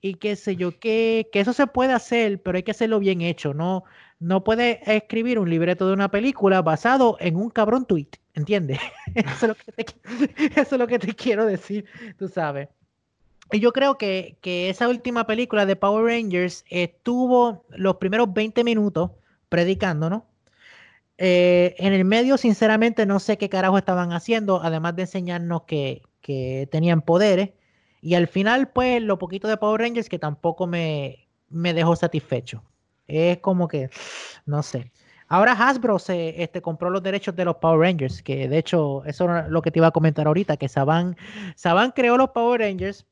y qué sé yo qué, que eso se puede hacer, pero hay que hacerlo bien hecho, no, no puede escribir un libreto de una película basado en un cabrón tweet, ¿entiendes? eso, es lo que te, quiero decir, tú sabes. Y yo creo que, que, esa última película de Power Rangers estuvo los primeros 20 minutos predicando, ¿no? Eh, en el medio, sinceramente, no sé qué carajo estaban haciendo, además de enseñarnos que, tenían poderes. Y al final, pues, lo poquito de Power Rangers que tampoco me, me dejó satisfecho. Es como que, no sé. Ahora Hasbro se este, compró los derechos de los Power Rangers, que de hecho, eso es lo que te iba a comentar ahorita, que Saban, Saban creó los Power Rangers,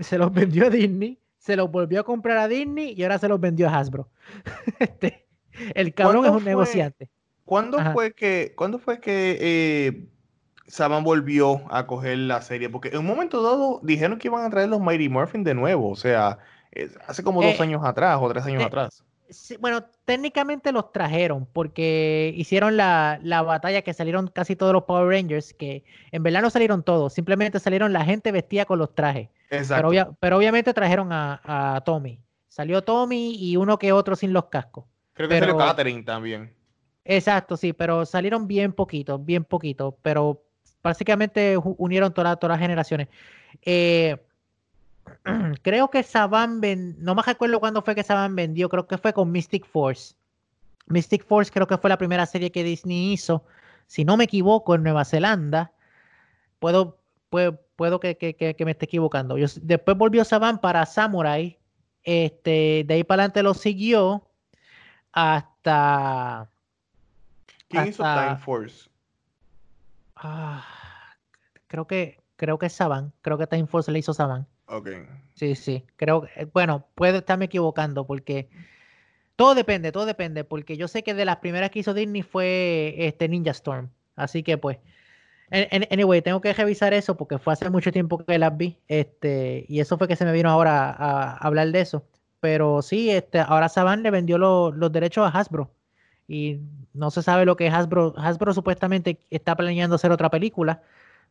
se los vendió a Disney, se los volvió a comprar a Disney y ahora se los vendió a Hasbro. este, el cabrón es un negociante. ¿Cuándo fue que, ¿cuándo fue que eh, Saban volvió a coger la serie? Porque en un momento dado dijeron que iban a traer los Mighty Morphin de nuevo, o sea, hace como dos eh, años atrás o tres años atrás. bueno, técnicamente los trajeron porque hicieron la, batalla que salieron casi todos los Power Rangers, que en verdad no salieron todos, simplemente salieron la gente vestida con los trajes. Exacto. Pero, obviamente trajeron a, a Tommy. Salió Tommy y uno que otro sin los cascos. Creo que salió Catherine también. Exacto, sí, pero salieron bien poquitos, bien poquitos, pero básicamente unieron todas las generaciones. Eh, creo que Saban, no me acuerdo cuándo fue que Saban vendió, creo que fue con Mystic Force. Mystic Force creo que fue la primera serie que Disney hizo, si no me equivoco, en Nueva Zelanda. Puedo, puedo, puedo que, me esté equivocando. después volvió Saban para Samurai. Este, de ahí para adelante lo siguió hasta. ¿Quién hizo Time Force? Ah, creo que creo que es Saban. Creo que Time Force le hizo Saban. Ok. Sí, sí. Creo que, bueno, puede estarme equivocando porque todo depende, todo depende. Porque yo sé que de las primeras que hizo Disney fue este Ninja Storm. Así que pues. Anyway, tengo que revisar eso porque fue hace mucho tiempo que las vi. Este, y eso fue que se me vino ahora a, hablar de eso. Pero sí, este, ahora Saban le vendió los derechos a Hasbro. Y no se sabe lo que es Hasbro. Hasbro supuestamente está planeando hacer otra película.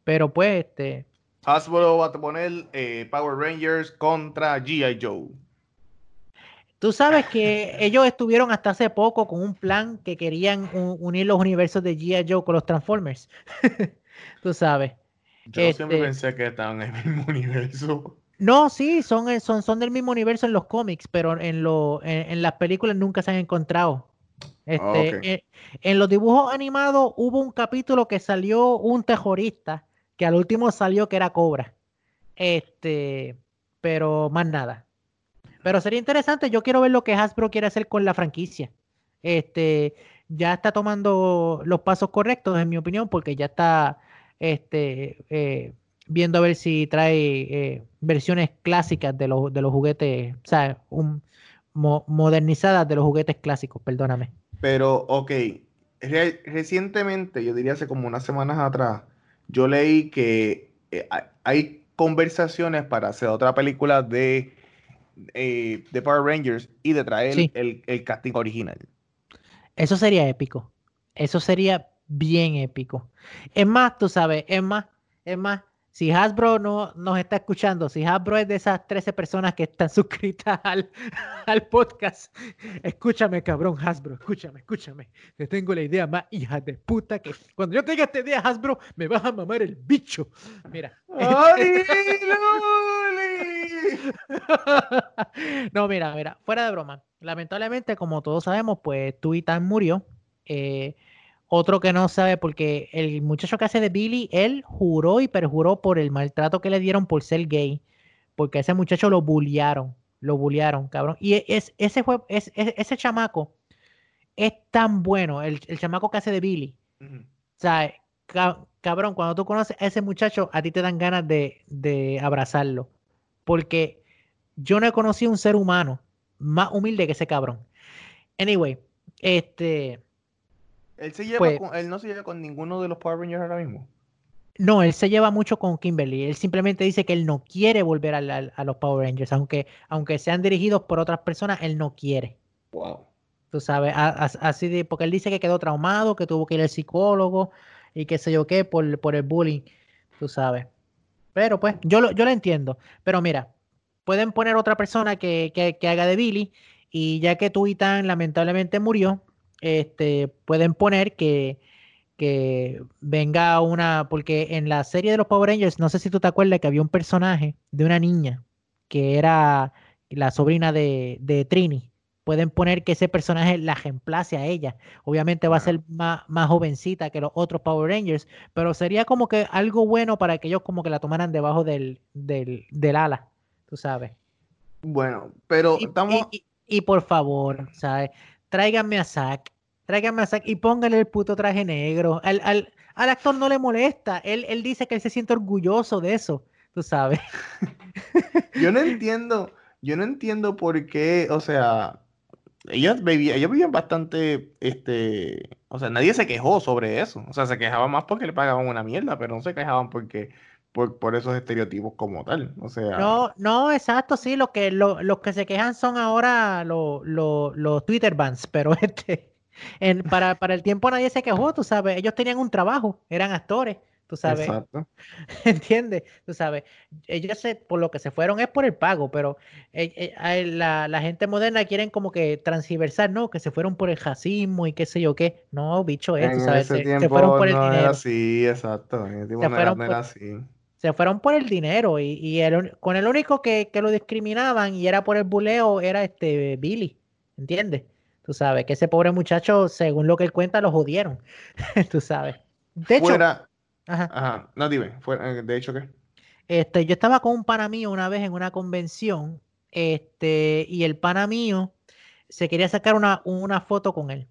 Pero pues, este, Hasbro va a poner eh, Power Rangers contra G.I. Joe. Tú sabes que ellos estuvieron hasta hace poco con un plan que querían unir los universos de G.I. Joe con los Transformers. Tú sabes. Yo siempre este pensé que estaban en el mismo universo. No, sí, son, eh, son, son del mismo universo en los cómics, pero en, lo, en, las películas nunca se han encontrado. Este, en, eh, en, los dibujos animados hubo un capítulo que salió un terrorista que al último salió que era Cobra. Este, pero más nada. Pero sería interesante, yo quiero ver lo que Hasbro quiere hacer con la franquicia. Este, ya está tomando los pasos correctos, en mi opinión, porque ya está este, eh, viendo a ver si trae eh, versiones clásicas de los, de los juguetes, o sea, un, modernizadas de los juguetes clásicos, perdóname. Pero, ok, recientemente, yo diría hace como unas semanas atrás, yo leí que eh, hay conversaciones para hacer otra película de, eh, de Power Rangers y de traer el, el casting original. Eso sería épico. Eso sería bien épico. Es más, tú sabes, es más, es más, si Hasbro no nos está escuchando, si Hasbro es de esas 13 personas que están suscritas al, al podcast, escúchame, cabrón, Hasbro, escúchame, escúchame. Te tengo la idea más hija de puta que cuando yo tenga esta idea, Hasbro, me vas a mamar el bicho. Mira. ¡Ay, no, mira, mira, fuera de broma. Lamentablemente, como todos sabemos, pues Tuitan murió. Eh, otro que no sabe, porque el muchacho que hace de Billy, él juró y perjuró por el maltrato que le dieron por ser gay, porque a ese muchacho lo bullearon, lo bullearon, cabrón. Y es, ese, fue, es, ese chamaco es tan bueno, el, chamaco que hace de Billy. O sea, cabrón, cuando tú conoces a ese muchacho, a ti te dan ganas de, de abrazarlo. Porque yo no he conocido un ser humano más humilde que ese cabrón. Anyway, este ¿Él, se lleva pues él no se lleva con ninguno de los Power Rangers ahora mismo. No, él se lleva mucho con Kimberly. Él simplemente dice que él no quiere volver a, los Power Rangers, aunque, aunque sean dirigidos por otras personas, él no quiere. Wow. Tú sabes, así de, porque él dice que quedó traumado, que tuvo que ir al psicólogo y qué sé yo qué por, por el bullying, tú sabes. Pero pues, yo lo, yo lo entiendo. Pero mira, pueden poner otra persona que, que, que haga de Billy y ya que Tuitan lamentablemente murió, este, pueden poner que, que venga una, porque en la serie de los Power Rangers, no sé si tú te acuerdas que había un personaje de una niña que era la sobrina de, de Trini. Pueden poner que ese personaje la reemplace a ella. Obviamente va a ser más, más jovencita que los otros Power Rangers, pero sería como que algo bueno para que ellos como que la tomaran debajo del, del, del ala, tú sabes. Bueno, pero estamos... y, por favor, ¿sabes? Tráiganme a Zack, tráiganme a Zack y pónganle el puto traje negro. Al, al, al actor no le molesta, él, él dice que él se siente orgulloso de eso, tú sabes. yo no entiendo, yo no entiendo por qué, o sea, ellos vivían, ellos vivían bastante, este, o sea, nadie se quejó sobre eso, o sea, se quejaban más porque le pagaban una mierda, pero no se quejaban porque por, por, esos estereotipos como tal. O sea. No, no, exacto, sí. Lo que, lo, los que se quejan son ahora los, los, Twitter bans, pero este. En, para, para el tiempo nadie se quejó, tú sabes. Ellos tenían un trabajo, eran actores, tú sabes. Exacto. ¿Entiendes? Tú sabes, ellos se, por lo que se fueron es por el pago, pero eh, eh, la, gente moderna quieren como que transversar, ¿no? Que se fueron por el racismo y qué sé yo qué. No, bicho, es, tú sabes, se, fueron por el dinero. Sí, exacto. se fueron por, así. Se fueron por el dinero y, con el único que, que, lo discriminaban y era por el buleo era este Billy, ¿entiendes? Tú sabes, que ese pobre muchacho, según lo que él cuenta, lo jodieron. tú sabes. De hecho, Ajá. No, dime, eh, de hecho, ¿qué? Este, yo estaba con un pana mío una vez en una convención, este, y el pana mío se quería sacar una, una foto con él.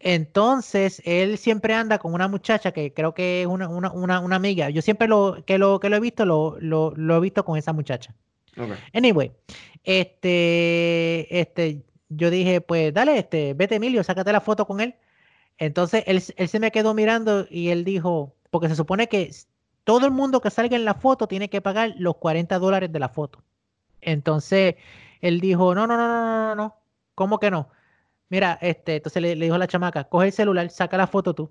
Entonces, él siempre anda con una muchacha que creo que es una, una, una, amiga. Yo siempre lo que, lo que lo he visto, lo, lo, lo he visto con esa muchacha. Anyway, este, este, yo dije, pues dale, este, vete Emilio, sácate la foto con él. Entonces, él, él se me quedó mirando y él dijo, porque se supone que todo el mundo que salga en la foto tiene que pagar los 40 dólares de la foto. Entonces, él dijo, no, no, no, no, no, no, ¿cómo que no? Mira, este, entonces le, dijo a la chamaca, coge el celular, saca la foto tú.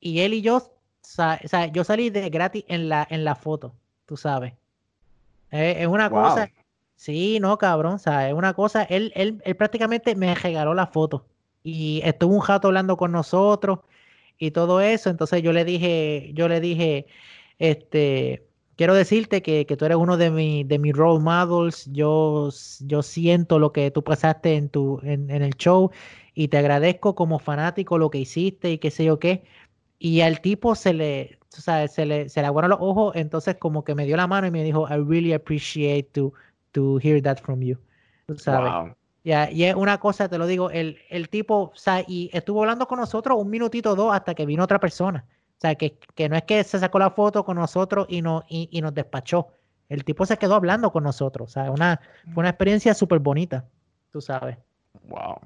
Y él y yo, o sea, yo salí de gratis en la, en la foto, tú sabes. es una cosa, sí, no, cabrón, o sea, es una cosa, él, él, él prácticamente me regaló la foto. Y estuvo un rato hablando con nosotros y todo eso. Entonces yo le dije, yo le dije, este, quiero decirte que, tú eres uno de, mi, de mis role models. Yo, yo siento lo que tú pasaste en, tu, en, el show y te agradezco como fanático lo que hiciste y qué sé yo qué. Y al tipo se le, se le, se le aguaron los ojos, entonces como que me dio la mano y me dijo, I really appreciate to, to hear that from you. Tú sabes. Ya, y es una cosa, te lo digo, el, el tipo, o sea, y estuvo hablando con nosotros un minutito o dos hasta que vino otra persona. O sea, que, que no es que se sacó la foto con nosotros y, no, y, y nos despachó. El tipo se quedó hablando con nosotros. O sea, una, fue una experiencia súper bonita, tú sabes. Wow.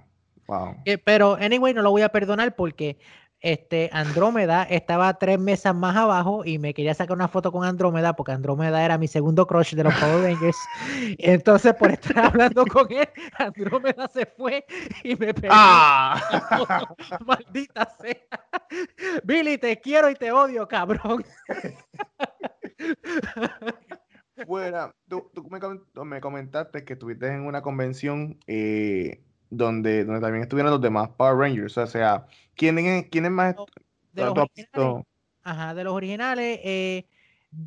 Wow. Eh, pero, anyway, no lo voy a perdonar porque este, Andrómeda estaba tres mesas más abajo y me quería sacar una foto con Andrómeda porque Andrómeda era mi segundo crush de los Power Rangers. Entonces, por estar hablando con él, Andrómeda se fue y me pegó. ¡Ah! Maldita sea. Billy, te quiero y te odio, cabrón. Fuera, tú, me, comentaste que estuviste en una convención eh, donde, donde también estuvieron los demás Power Rangers. O sea, ¿quién es, quién es más? De los, originales, ajá, de los originales. Eh,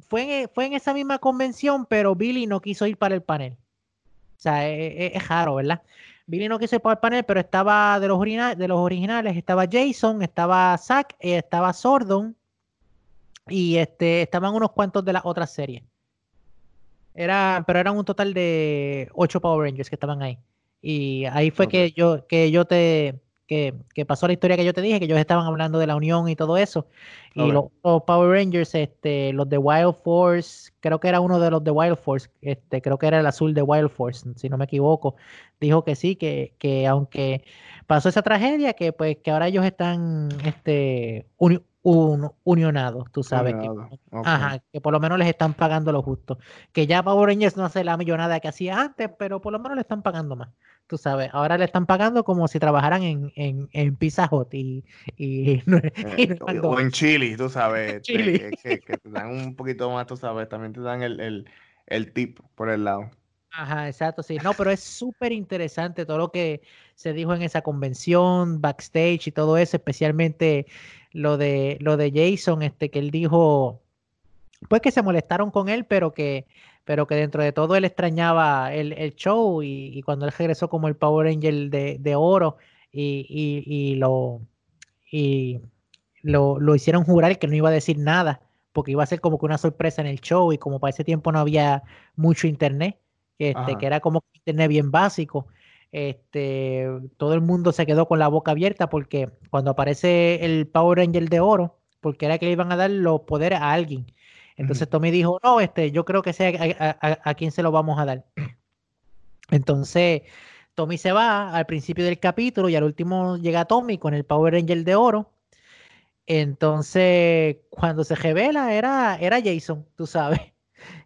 fue, en, fue en esa misma convención, pero Billy no quiso ir para el panel. O sea, es, e, es, raro, ¿verdad? Billy no quiso ir para el panel, pero estaba de los, originales, de los originales, estaba Jason, estaba Zack, eh, estaba Sordon y este, estaban unos cuantos de las otras series. Era, pero eran un total de ocho Power Rangers que estaban ahí. Y ahí fue que yo, que yo te, que, que, pasó la historia que yo te dije, que ellos estaban hablando de la unión y todo eso. Y los, Power Rangers, este, los de Wild Force, creo que era uno de los de Wild Force, este, creo que era el azul de Wild Force, si no me equivoco, dijo que sí, que, que aunque pasó esa tragedia, que pues que ahora ellos están este, un, unionados, tú sabes. Que, Ajá, que por lo menos les están pagando lo justo. Que ya Power Rangers no hace la millonada que hacía antes, pero por lo menos le están pagando más. Tú sabes, ahora le están pagando como si trabajaran en, en, en Pizza Hut y, y, eh, o en Chile, tú sabes. Que, que, te dan un poquito más, tú sabes, también te dan el, el, el tip por el lado. Ajá, exacto, sí. No, pero es súper interesante todo lo que se dijo en esa convención, backstage y todo eso, especialmente lo de, lo de Jason, este, que él dijo, pues que se molestaron con él, pero que, pero que dentro de todo él extrañaba el, el show y, cuando él regresó como el Power Angel de, de oro y, y, y lo, y lo, lo hicieron jurar que no iba a decir nada porque iba a ser como que una sorpresa en el show y como para ese tiempo no había mucho internet, este, que era como internet bien básico este, todo el mundo se quedó con la boca abierta porque cuando aparece el Power Ranger de oro, porque era que le iban a dar los poderes a alguien. Entonces Tommy dijo, no, este, yo creo que sea a, quién se lo vamos a dar. Entonces Tommy se va al principio del capítulo y al último llega Tommy con el Power Ranger de oro. Entonces, cuando se revela, era, era Jason, tú sabes.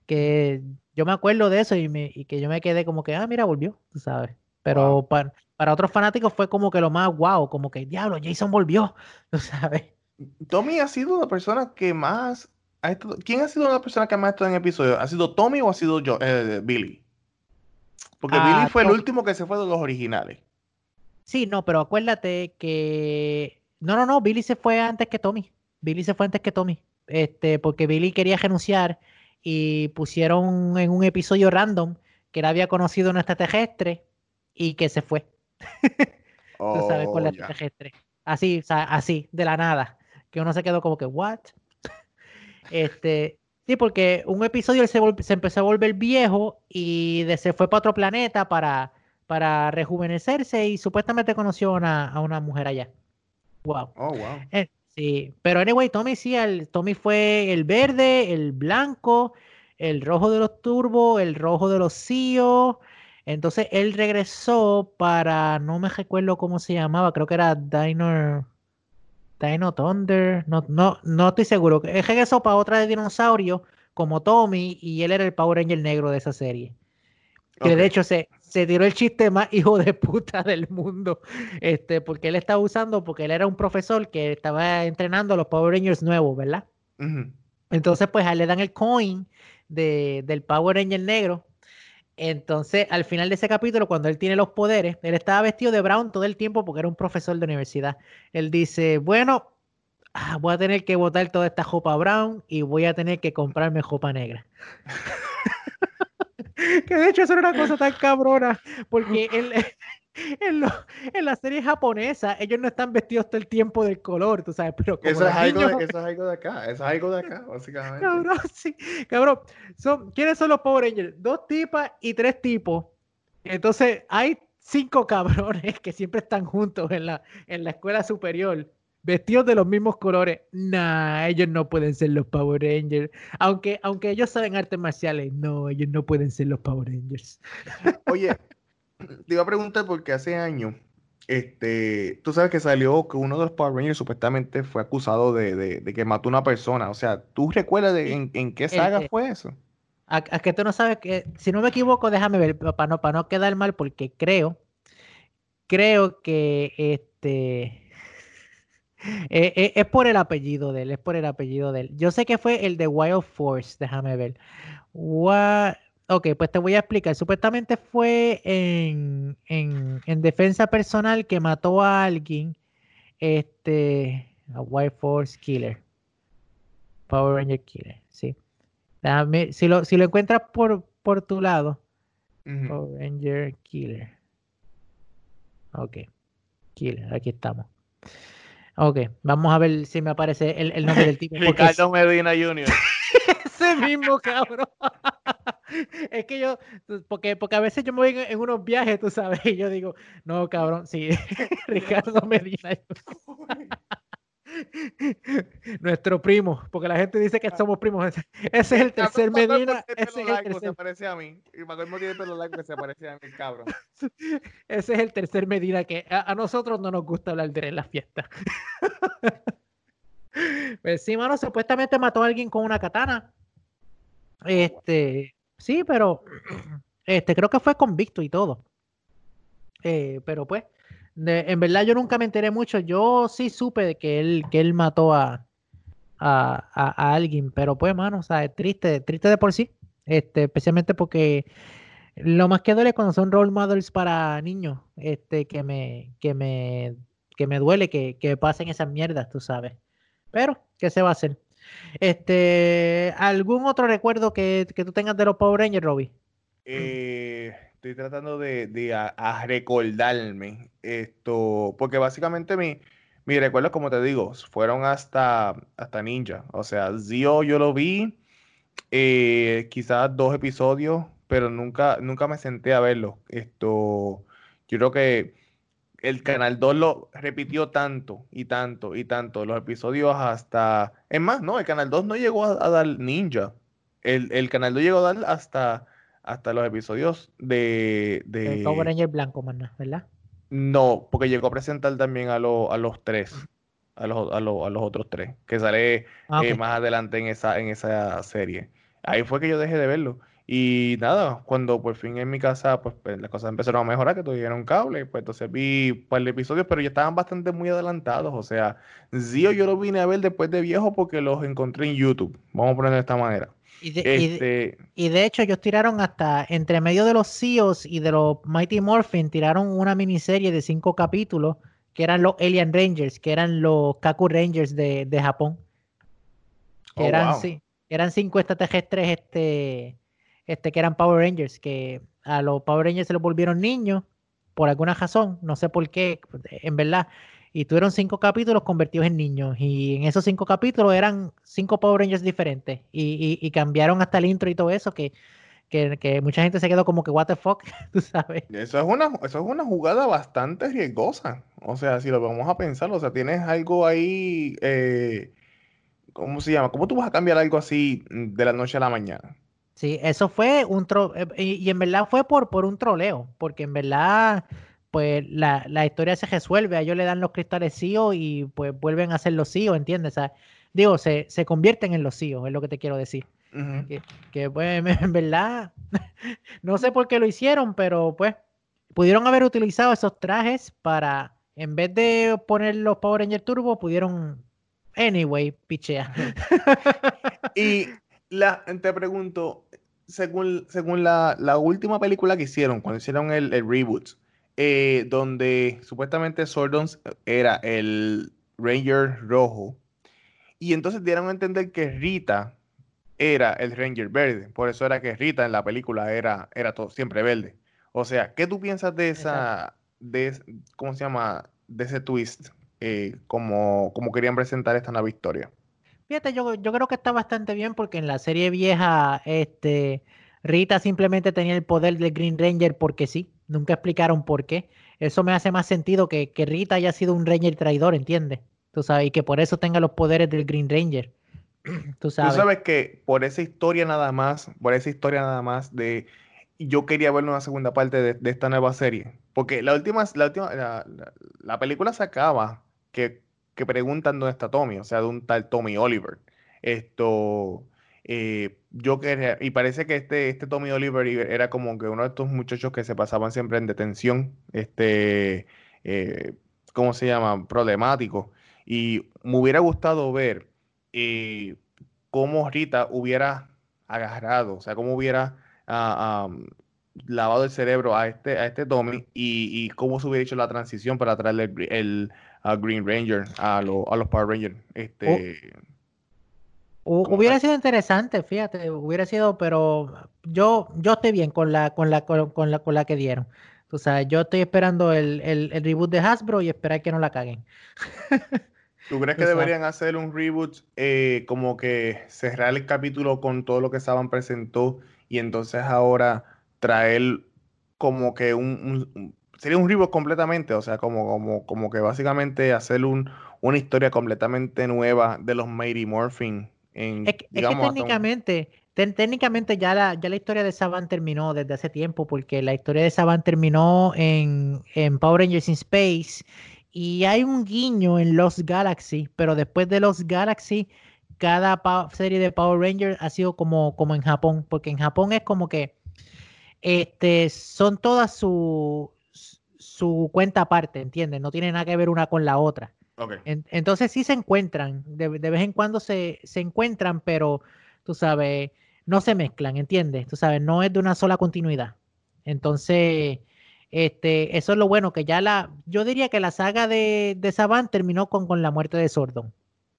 Que yo me acuerdo de eso y, me, y que yo me quedé como que, ah, mira, volvió, tú sabes. Pero para, para, otros fanáticos fue como que lo más guau, como que diablo, Jason volvió, ¿tú sabes? Tommy ha sido la persona que más ¿quién ha sido una persona que más ha estado en episodio? ¿Ha sido Tommy o ha sido yo, eh, Billy? Porque Billy ah, fue el último que se fue de los originales. Sí, no, pero acuérdate que. No, no, no, Billy se fue antes que Tommy. Billy se fue antes que Tommy. Este, porque Billy quería renunciar y pusieron en un episodio random que él había conocido un extraterrestre y que se fue. Tú sabes, con la oh, extraterrestre. Así, así, de la nada. Que uno se quedó como que, ¿what? este, sí, porque un episodio se, se empezó a volver viejo y se fue para otro planeta para, para rejuvenecerse y supuestamente conoció a una mujer allá. Wow. Oh, wow. Eh, sí, pero anyway, Tommy sí, el, Tommy fue el verde, el blanco, el rojo de los turbos, el rojo de los CIO. Entonces él regresó para, no me recuerdo cómo se llamaba, creo que era Dino, Dino Thunder, no, no, no estoy seguro. Él regresó para otra de dinosaurio como Tommy y él era el Power Ranger negro de esa serie. Que de hecho se, se tiró el chiste más hijo de puta del mundo. Este, porque él estaba usando, porque él era un profesor que estaba entrenando a los Power Rangers nuevos, ¿verdad? Entonces, pues a él le dan el coin de, del Power Ranger negro. Entonces, al final de ese capítulo, cuando él tiene los poderes, él estaba vestido de brown todo el tiempo porque era un profesor de universidad. Él dice, bueno, ah, voy a tener que botar toda esta jopa brown y voy a tener que comprarme jopa negra. que de hecho eso era una cosa tan cabrona, porque él, en, en, la serie japonesa ellos no están vestidos todo el tiempo del color, tú sabes, pero eso, es algo de, eso es algo de acá, eso es algo de acá, básicamente. Cabrón, sí, cabrón. Son, ¿Quiénes son los Power Rangers? Dos tipas y tres tipos. Entonces hay cinco cabrones que siempre están juntos en la, en la escuela superior vestidos de los mismos colores. Nah, ellos no pueden ser los Power Rangers. Aunque, aunque ellos saben artes marciales, no, ellos no pueden ser los Power Rangers. Oye, te iba a preguntar porque hace años, este, tú sabes que salió que uno de los Power Rangers supuestamente fue acusado de, que mató a una persona. O sea, ¿tú recuerdas en, qué saga fue eso? A, que tú no sabes que, si no me equivoco, déjame ver, para no, para no quedar mal, porque creo, creo que este eh, eh, es por el apellido de él, es por el apellido de él. Yo sé que fue el de Wild Force, déjame ver. Ok, pues te voy a explicar. Supuestamente fue en, defensa personal que mató a alguien. Este. A Wild Force Killer. Power Ranger Killer, sí. si, lo, si lo encuentras por, por tu lado. Power Ranger Killer. Ok. Killer, aquí estamos. Ok, vamos a ver si me aparece el, nombre del tipo. Ricardo Medina Jr. Ese mismo cabrón. es que yo, porque, porque a veces yo me voy en, unos viajes, tú sabes, y yo digo, no, cabrón, sí, Ricardo Medina. Nuestro primo, porque la gente dice que somos primos. Ese es el tercer Medina. Ese es el tercer... Se parece a mí. Y tiene pelo largo que se parece a mí, cabrón. Ese es el tercer Medina que a, nosotros no nos gusta hablar de él en las fiestas. pues sí, mano, supuestamente mató a alguien con una katana. Este, sí, pero este, creo que fue convicto y todo. Eh, pero pues, en verdad yo nunca me enteré mucho. Yo sí supe de que él, que él mató a, a, alguien, pero pues, mano, o sea, es triste, triste de por sí. Este, especialmente porque lo más que duele cuando son role models para niños, este, que me, que me, que me duele que, que pasen esas mierdas, tú sabes. Pero, ¿qué se va a hacer? Este, ¿algún otro recuerdo que, que tú tengas de los Power Rangers, Robbie? Eh, estoy tratando de, a, recordarme esto, porque básicamente mi, mi recuerdos, como te digo, fueron hasta, hasta Ninja. O sea, Zio yo lo vi, eh, quizás dos episodios, pero nunca, nunca me senté a verlo. Esto, yo creo que el Canal 2 lo repitió tanto y tanto y tanto, los episodios hasta... Es más, no, el Canal 2 no llegó a, dar Ninja. El, el Canal 2 llegó a dar hasta hasta los episodios de... de... El Power Ranger blanco, maná, ¿verdad? No, porque llegó a presentar también a, a los tres, a los, a, los, a los otros tres, que sale ah, eh, más adelante en esa, en esa serie. Ahí fue que yo dejé de verlo. Y nada, cuando por fin en mi casa, pues, pues las cosas empezaron a mejorar, que tuvieron cable, pues entonces vi un par de episodios, pero ya estaban bastante muy adelantados. O sea, Zio yo lo vine a ver después de viejo porque los encontré en YouTube. Vamos a ponerlo de esta manera. Y de, este... y, de, hecho, ellos tiraron hasta entre medio de los CEOs y de los Mighty Morphin, tiraron una miniserie de cinco capítulos que eran los Alien Rangers, que eran los Kaku Rangers de, de Japón. Que oh, eran, sí, eran cinco extraterrestres este, este, que eran Power Rangers, que a los Power Rangers se los volvieron niños por alguna razón, no sé por qué, en verdad. Y tuvieron cinco capítulos convertidos en niños. Y en esos cinco capítulos eran cinco Power Rangers diferentes. Y, y, cambiaron hasta el intro y todo eso, que, que, que, mucha gente se quedó como que, what the fuck, tú sabes. Eso es, una, eso es una jugada bastante riesgosa. O sea, si lo vamos a pensar, o sea, tienes algo ahí, eh, ¿cómo se llama? ¿Cómo tú vas a cambiar algo así de la noche a la mañana? Sí, eso fue un tro eh, y, en verdad fue por, por un troleo, porque en verdad, pues la, historia se resuelve, a ellos le dan los cristales CIO y pues vuelven a ser los CIO, ¿entiendes? digo, se, se convierten en los CIO, es lo que te quiero decir. que, pues en verdad, no sé por qué lo hicieron, pero pues pudieron haber utilizado esos trajes para, en vez de poner los Power Rangers Turbo, pudieron, anyway, pichea. y la, te pregunto, según, según la, última película que hicieron, cuando hicieron el, reboot, eh, donde supuestamente Sordon era el Ranger rojo, y entonces dieron a entender que Rita era el Ranger verde, por eso era que Rita en la película era, era todo, siempre verde. O sea, ¿qué tú piensas de esa, de, ¿cómo se llama? De ese twist, eh, como, como querían presentar esta nueva historia. Fíjate, yo, yo creo que está bastante bien porque en la serie vieja, este, Rita simplemente tenía el poder del Green Ranger porque sí, nunca explicaron por qué. Eso me hace más sentido que, que Rita haya sido un Ranger traidor, ¿entiendes? Tú sabes, y que por eso tenga los poderes del Green Ranger. Tú sabes. Tú sabes que por esa historia nada más, por esa historia nada más de yo quería ver una segunda parte de, esta nueva serie. Porque la última, la última, la, la película se acaba que que preguntan dónde está Tommy, o sea, de un tal Tommy Oliver. Esto, eh, yo quería, y parece que este, este Tommy Oliver era como que uno de estos muchachos que se pasaban siempre en detención, este, eh, ¿cómo se llama? Problemático. Y me hubiera gustado ver eh, cómo Rita hubiera agarrado, o sea, cómo hubiera ah, lavado el cerebro a este, a este Tommy y, cómo se hubiera hecho la transición para traerle el a Green Ranger, a, a los Power Rangers. Este, hubiera sido interesante, fíjate, hubiera sido, pero yo, yo estoy bien con la, con la, con, la, con la que dieron. O sea, yo estoy esperando el, el, reboot de Hasbro y esperar que no la caguen. ¿Tú crees que deberían hacer un reboot eh, como que cerrar el capítulo con todo lo que Saban presentó y entonces ahora traer como que un sería un reboot completamente, o sea, como, como, como que básicamente hacer un, una historia completamente nueva de los Mighty Morphin. En, es, digamos, que técnicamente, técnicamente ya la, ya la historia de Saban terminó desde hace tiempo, porque la historia de Saban terminó en, en Power Rangers in Space y hay un guiño en Los Galaxy, pero después de Los Galaxy, cada serie de Power Rangers ha sido como, como en Japón, porque en Japón es como que este, son todas sus su cuenta aparte, ¿entiendes? No tiene nada que ver una con la otra. Entonces sí se encuentran, de, vez en cuando se, se, encuentran, pero tú sabes, no se mezclan, ¿entiendes? Tú sabes, no es de una sola continuidad. Entonces, este, eso es lo bueno, que ya la, yo diría que la saga de, de Saban terminó con, con la muerte de Sordon.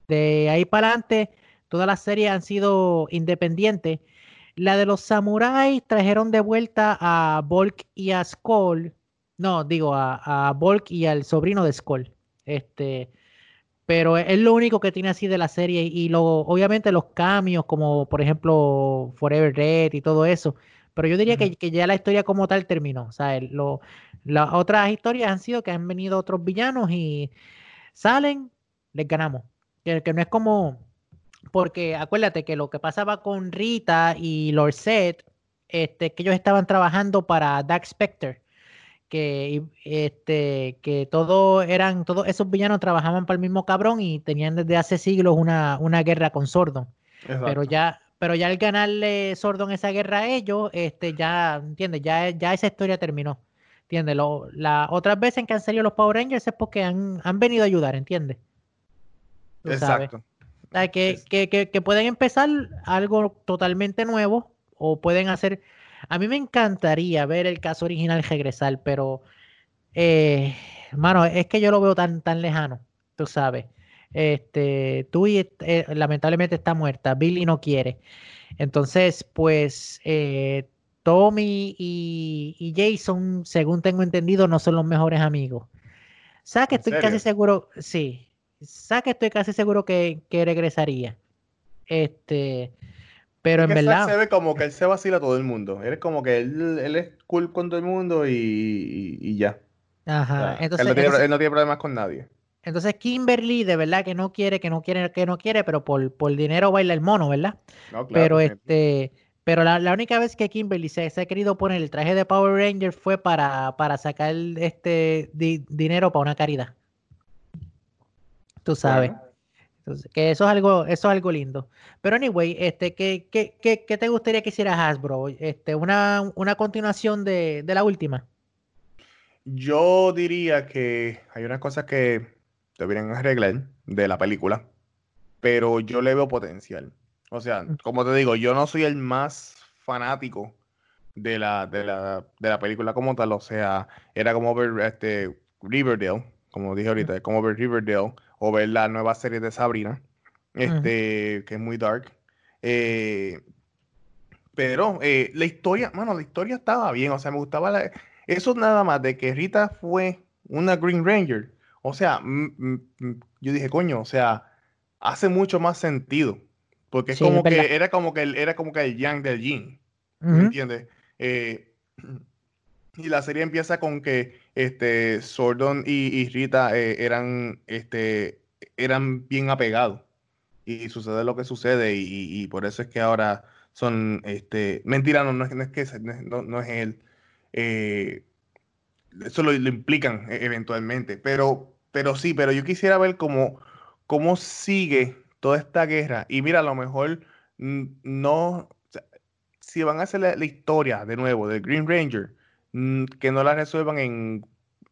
De ahí para adelante, todas las series han sido independientes. La de los samuráis trajeron de vuelta a Volk y a Skoll no, digo a, a Volk y al sobrino de Skull. Este, pero es lo único que tiene así de la serie y lo, obviamente los cambios como por ejemplo Forever Red y todo eso. Pero yo diría que, ya la historia como tal terminó. O sea, lo, las otras historias han sido que han venido otros villanos y salen, les ganamos. Que, que no es como, porque acuérdate que lo que pasaba con Rita y Lord Set, este, que ellos estaban trabajando para Dark Spectre que este que todos eran todos esos villanos trabajaban para el mismo cabrón y tenían desde hace siglos una, una guerra con Sordo pero ya pero ya al ganarle Sordon esa guerra a ellos, este, ya, ¿entiendes? Ya, ya esa historia terminó. ¿Entiendes? Las otras veces en que han salido los Power Rangers es porque han, venido a ayudar, ¿entiendes? Exacto. que, que, que, pueden empezar algo totalmente nuevo o pueden hacer... A mí me encantaría ver el caso original regresar, pero, eh, mano, es que yo lo veo tan, tan lejano, tú sabes. Este, tú y eh, lamentablemente está muerta, Billy no quiere. Entonces, pues eh, Tommy y, Jason, según tengo entendido, no son los mejores amigos. ¿Sabes que estoy casi seguro? Sí. ¿Sabes que estoy casi seguro que, regresaría? Este, pero en verdad. se ve como que él se vacila a todo el mundo. Él es como que él, es cool con todo el mundo y, ya. Ajá. entonces, él no tiene problemas con nadie. Entonces Kimberly de verdad que no quiere, que no quiere, que no quiere, pero por, por dinero baila el mono, ¿verdad? pero este, pero la, única vez que Kimberly se, ha querido poner el traje de Power Ranger fue para, para sacar este dinero para una caridad. Tú sabes. Entonces, que eso es algo, eso es algo lindo. Pero anyway, este, ¿qué, qué, qué, qué te gustaría que hiciera Hasbro? Este, una, una continuación de, de la última. Yo diría que hay unas cosas que deberían arreglar de la película, pero yo le veo potencial. O sea, mm. como te digo, yo no soy el más fanático de la, de la, película como tal, o sea, era como ver este Riverdale, como dije ahorita, como ver Riverdale o ver la nueva serie de Sabrina, este, que es muy dark. Eh, pero eh, la historia, mano, la historia estaba bien, o sea, me gustaba la, eso nada más de que Rita fue una Green Ranger o sea, yo dije, coño, o sea, hace mucho más sentido. Porque es como que era como que el, era como que el yang del yin. ¿Me entiendes? Eh, y la serie empieza con que este Sordon y, Rita eh, eran, este, eran bien apegados. Y sucede lo que sucede. Y, por eso es que ahora son este. Mentira, no, no, es, que no, no es él. Eh, eso lo, lo, implican e, eventualmente. Pero pero sí, pero yo quisiera ver cómo, cómo sigue toda esta guerra. Y mira, a lo mejor no, si van a hacer la, historia de nuevo del Green Ranger, que no la resuelvan en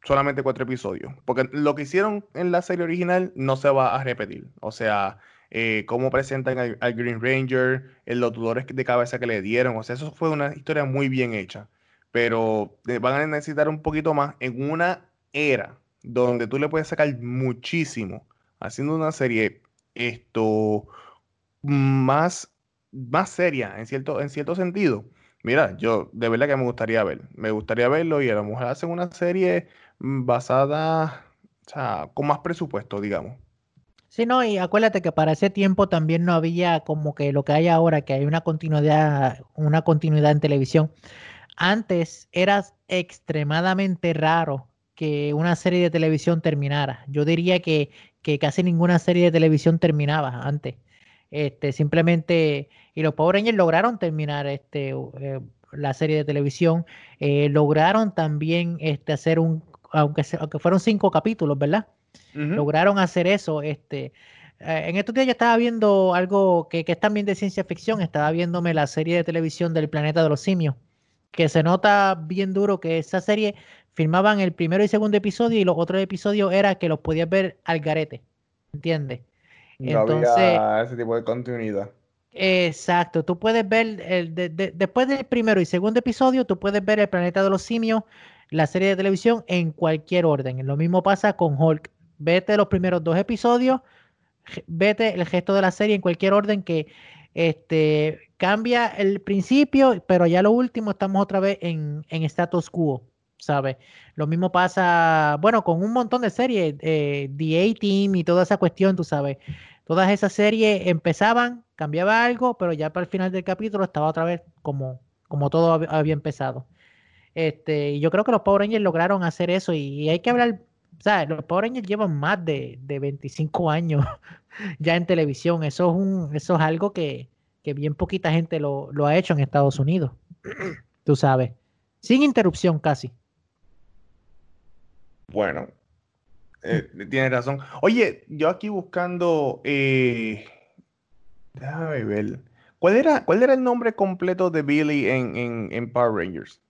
solamente cuatro episodios. Porque lo que hicieron en la serie original no se va a repetir. O sea, eh, cómo presentan al, Green Ranger, los dolores de cabeza que le dieron. O sea, eso fue una historia muy bien hecha. Pero eh, van a necesitar un poquito más en una era donde tú le puedes sacar muchísimo haciendo una serie esto más, más seria en cierto, en cierto sentido. Mira, yo de verdad que me gustaría ver, me gustaría verlo y a lo mejor hacen una serie basada, o sea, con más presupuesto, digamos. Sí, no, y acuérdate que para ese tiempo también no había como que lo que hay ahora, que hay una continuidad, una continuidad en televisión. Antes era extremadamente raro que una serie de televisión terminara. Yo diría que, casi ninguna serie de televisión terminaba antes. Este, simplemente, y los Power Rangers lograron terminar este, eh, la serie de televisión, eh, lograron también este, hacer un, aunque, aunque fueron cinco capítulos, ¿verdad? Lograron hacer eso. Este, eh, en estos días yo estaba viendo algo que, que es también de ciencia ficción, estaba viéndome la serie de televisión del planeta de los simios, que se nota bien duro que esa serie filmaban el primero y segundo episodio y los otros episodios era que los podías ver al garete, ¿entiendes? No Entonces, ese tipo de continuidad. Exacto, tú puedes ver, el, después del primero y segundo episodio, tú puedes ver el planeta de los simios, la serie de televisión en cualquier orden. Lo mismo pasa con Hulk. Vete los primeros dos episodios, vete el gesto de la serie en cualquier orden que este, cambia el principio, pero ya lo último estamos otra vez en, en status quo. ¿Sabes? Lo mismo pasa, bueno, con un montón de series, eh, The A-Team y toda esa cuestión, tú sabes. Todas esas series empezaban, cambiaba algo, pero ya para el final del capítulo estaba otra vez como, como todo había empezado. Este, y yo creo que los Power Rangers lograron hacer eso y, hay que hablar, ¿sabes? Los Power Rangers llevan más de, de 25 años ya en televisión. Eso es, un, eso es algo que, que bien poquita gente lo, lo ha hecho en Estados Unidos. Tú sabes. Sin interrupción casi. Bueno, eh, tienes razón. Oye, yo aquí buscando, eh, déjame ver, ¿Cuál era, ¿Cuál era el nombre completo de Billy en, en, en Power Rangers?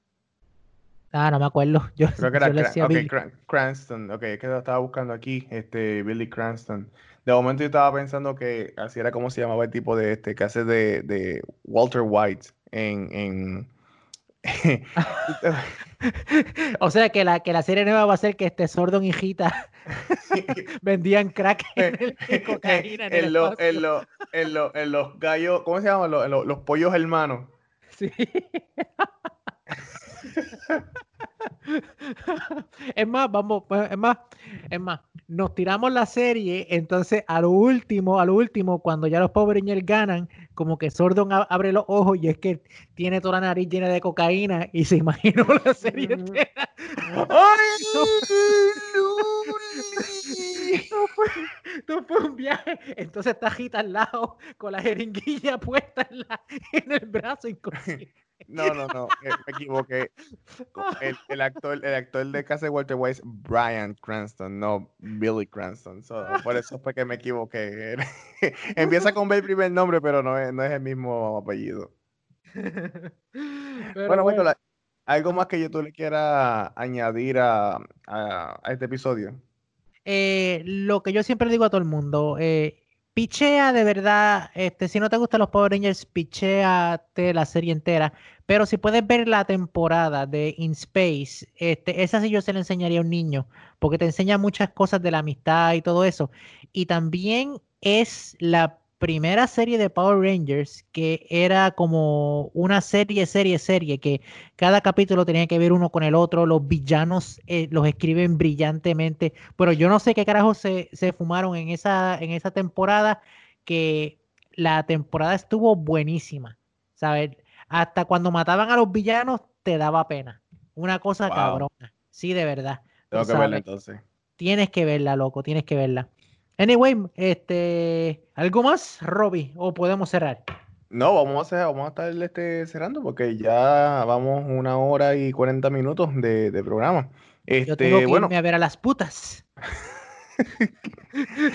Ah, no me acuerdo. Yo, Creo que era yo le decía Cran- ok, Billy. Cran- Cranston. Ok, es que lo estaba buscando aquí, este, Billy Cranston. De momento yo estaba pensando que así era como se llamaba el tipo de este, que hace de, de Walter White en, en... O sea que la, que la serie nueva va a ser que este Sordon y Gita vendían crack en el, y cocaína en, el en, espacio. en, lo- en lo- en los gallos, ¿cómo se llaman? Los, los pollos hermanos. Sí. Es más, vamos, pues, es más, es más, nos tiramos la serie, entonces a lo último, a lo último, cuando ya los Rangers ganan, como que Sordon abre los ojos y es que tiene toda la nariz llena de cocaína y se imaginó la serie entera. No fue, no fue un viaje. Entonces está Gita al lado con la jeringuilla puesta en, la- en el brazo inconsciente. No, no, no, me equivoqué. El, el actor, el actor de casa de Walter White es Brian Cranston, no Billy Cranston. So, por eso fue que me equivoqué. Empieza con B el primer nombre, pero no es, no es el mismo apellido. Pero bueno, bueno, ¿algo más que yo tú le quiera añadir a, a- a este episodio? eh, lo que yo siempre digo a todo el mundo, eh, pichea de verdad, este, si no te gustan los Power Rangers, picheate la serie entera, pero si puedes ver la temporada de In Space, este, esa sí yo se la enseñaría a un niño, porque te enseña muchas cosas de la amistad y todo eso, y también es la primera serie de Power Rangers que era como una serie, serie, serie, que cada capítulo tenía que ver uno con el otro, los villanos eh, los escriben brillantemente, pero yo no sé qué carajo se, se fumaron en esa, en esa temporada, que la temporada estuvo buenísima, ¿sabes? Hasta cuando mataban a los villanos te daba pena, una cosa Wow. cabrona, sí, de verdad. Tengo que verlo sabes. entonces. Tienes que verla, loco, tienes que verla. Anyway, este, ¿algo más, Robbie? ¿O podemos cerrar? No, vamos a, hacer, vamos a estar este, cerrando porque ya vamos una hora y 40 minutos de, de programa. Yo tengo Este, que bueno, irme a ver a las putas.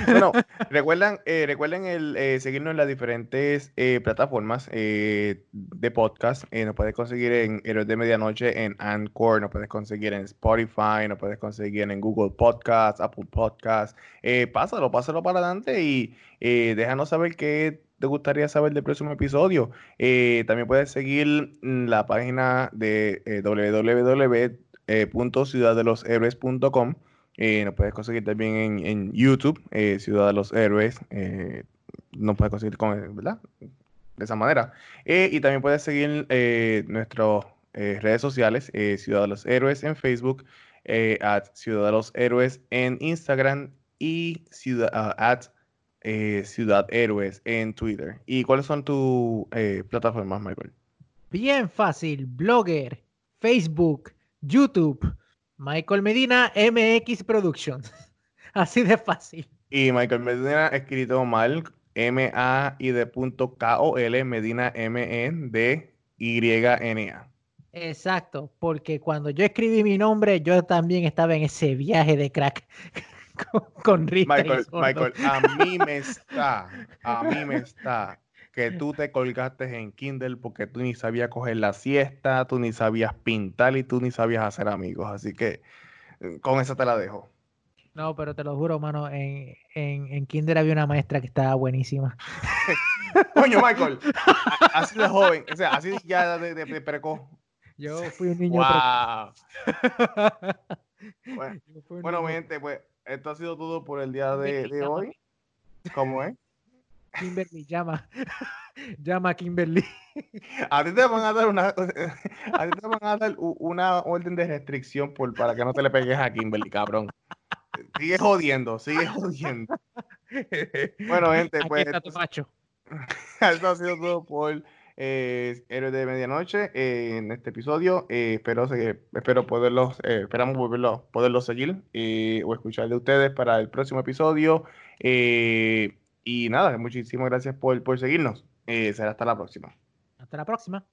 Bueno, recuerdan, eh, recuerden el, eh, seguirnos en las diferentes eh, plataformas eh, de podcast. Eh, nos puedes conseguir en Héroes de Medianoche, en Anchor, nos puedes conseguir en Spotify, nos puedes conseguir en Google Podcast, Apple Podcast. Eh, pásalo, pásalo para adelante y déjanos saber qué te gustaría saber del próximo episodio. También puedes seguir la página de www.ciudaddeloshéroes.com. Eh, nos puedes conseguir también en, YouTube, eh, Ciudad de los Héroes. Eh, nos puedes conseguir con, ¿verdad? De esa manera. Eh, y también puedes seguir eh, nuestras redes sociales, Ciudad de los Héroes en Facebook, at Ciudad de los Héroes en Instagram y ciudad, eh, Ciudad Héroes en Twitter. ¿Y cuáles son tus plataformas, Michael? Bien fácil, Blogger, Facebook, YouTube, Michael Medina, MX Productions. Así de fácil. Y Michael Medina escrito mal, M-A y de punto K-O-L, Medina M-E-D-Y-N-A. Exacto, porque cuando yo escribí mi nombre, yo también estaba en ese viaje de crack con, con Michael. Michael, a mí me está, a mí me está que tú te colgaste en Kindle porque tú ni sabías coger la siesta, tú ni sabías pintar y tú ni sabías hacer amigos. Así que eh, con eso te la dejo. No, pero te lo juro, mano, en, en, en Kinder había una maestra que estaba buenísima. Coño, Michael, así de joven, o sea, así ya de, de- de precoz. Yo fui un niño. Wow. Bueno, niño- mi gente, pues esto ha sido todo por el día de, de hoy. ¿Cómo es? Kimberly, llama. llama a Kimberly. A ti te van a dar una, a ti te van a dar una orden de restricción por, para que no te le pegues a Kimberly, cabrón. Sigue jodiendo, sigue jodiendo. Bueno, gente, Aquí pues está tu macho. esto ha sido todo por eh, Héroes de Medianoche eh, en este episodio. Eh, espero, espero poderlos, eh, esperamos volverlos, poderlos seguir eh, o escuchar de ustedes para el próximo episodio. Eh, y nada, muchísimas gracias por, por seguirnos. Eh, será hasta la próxima. Hasta la próxima.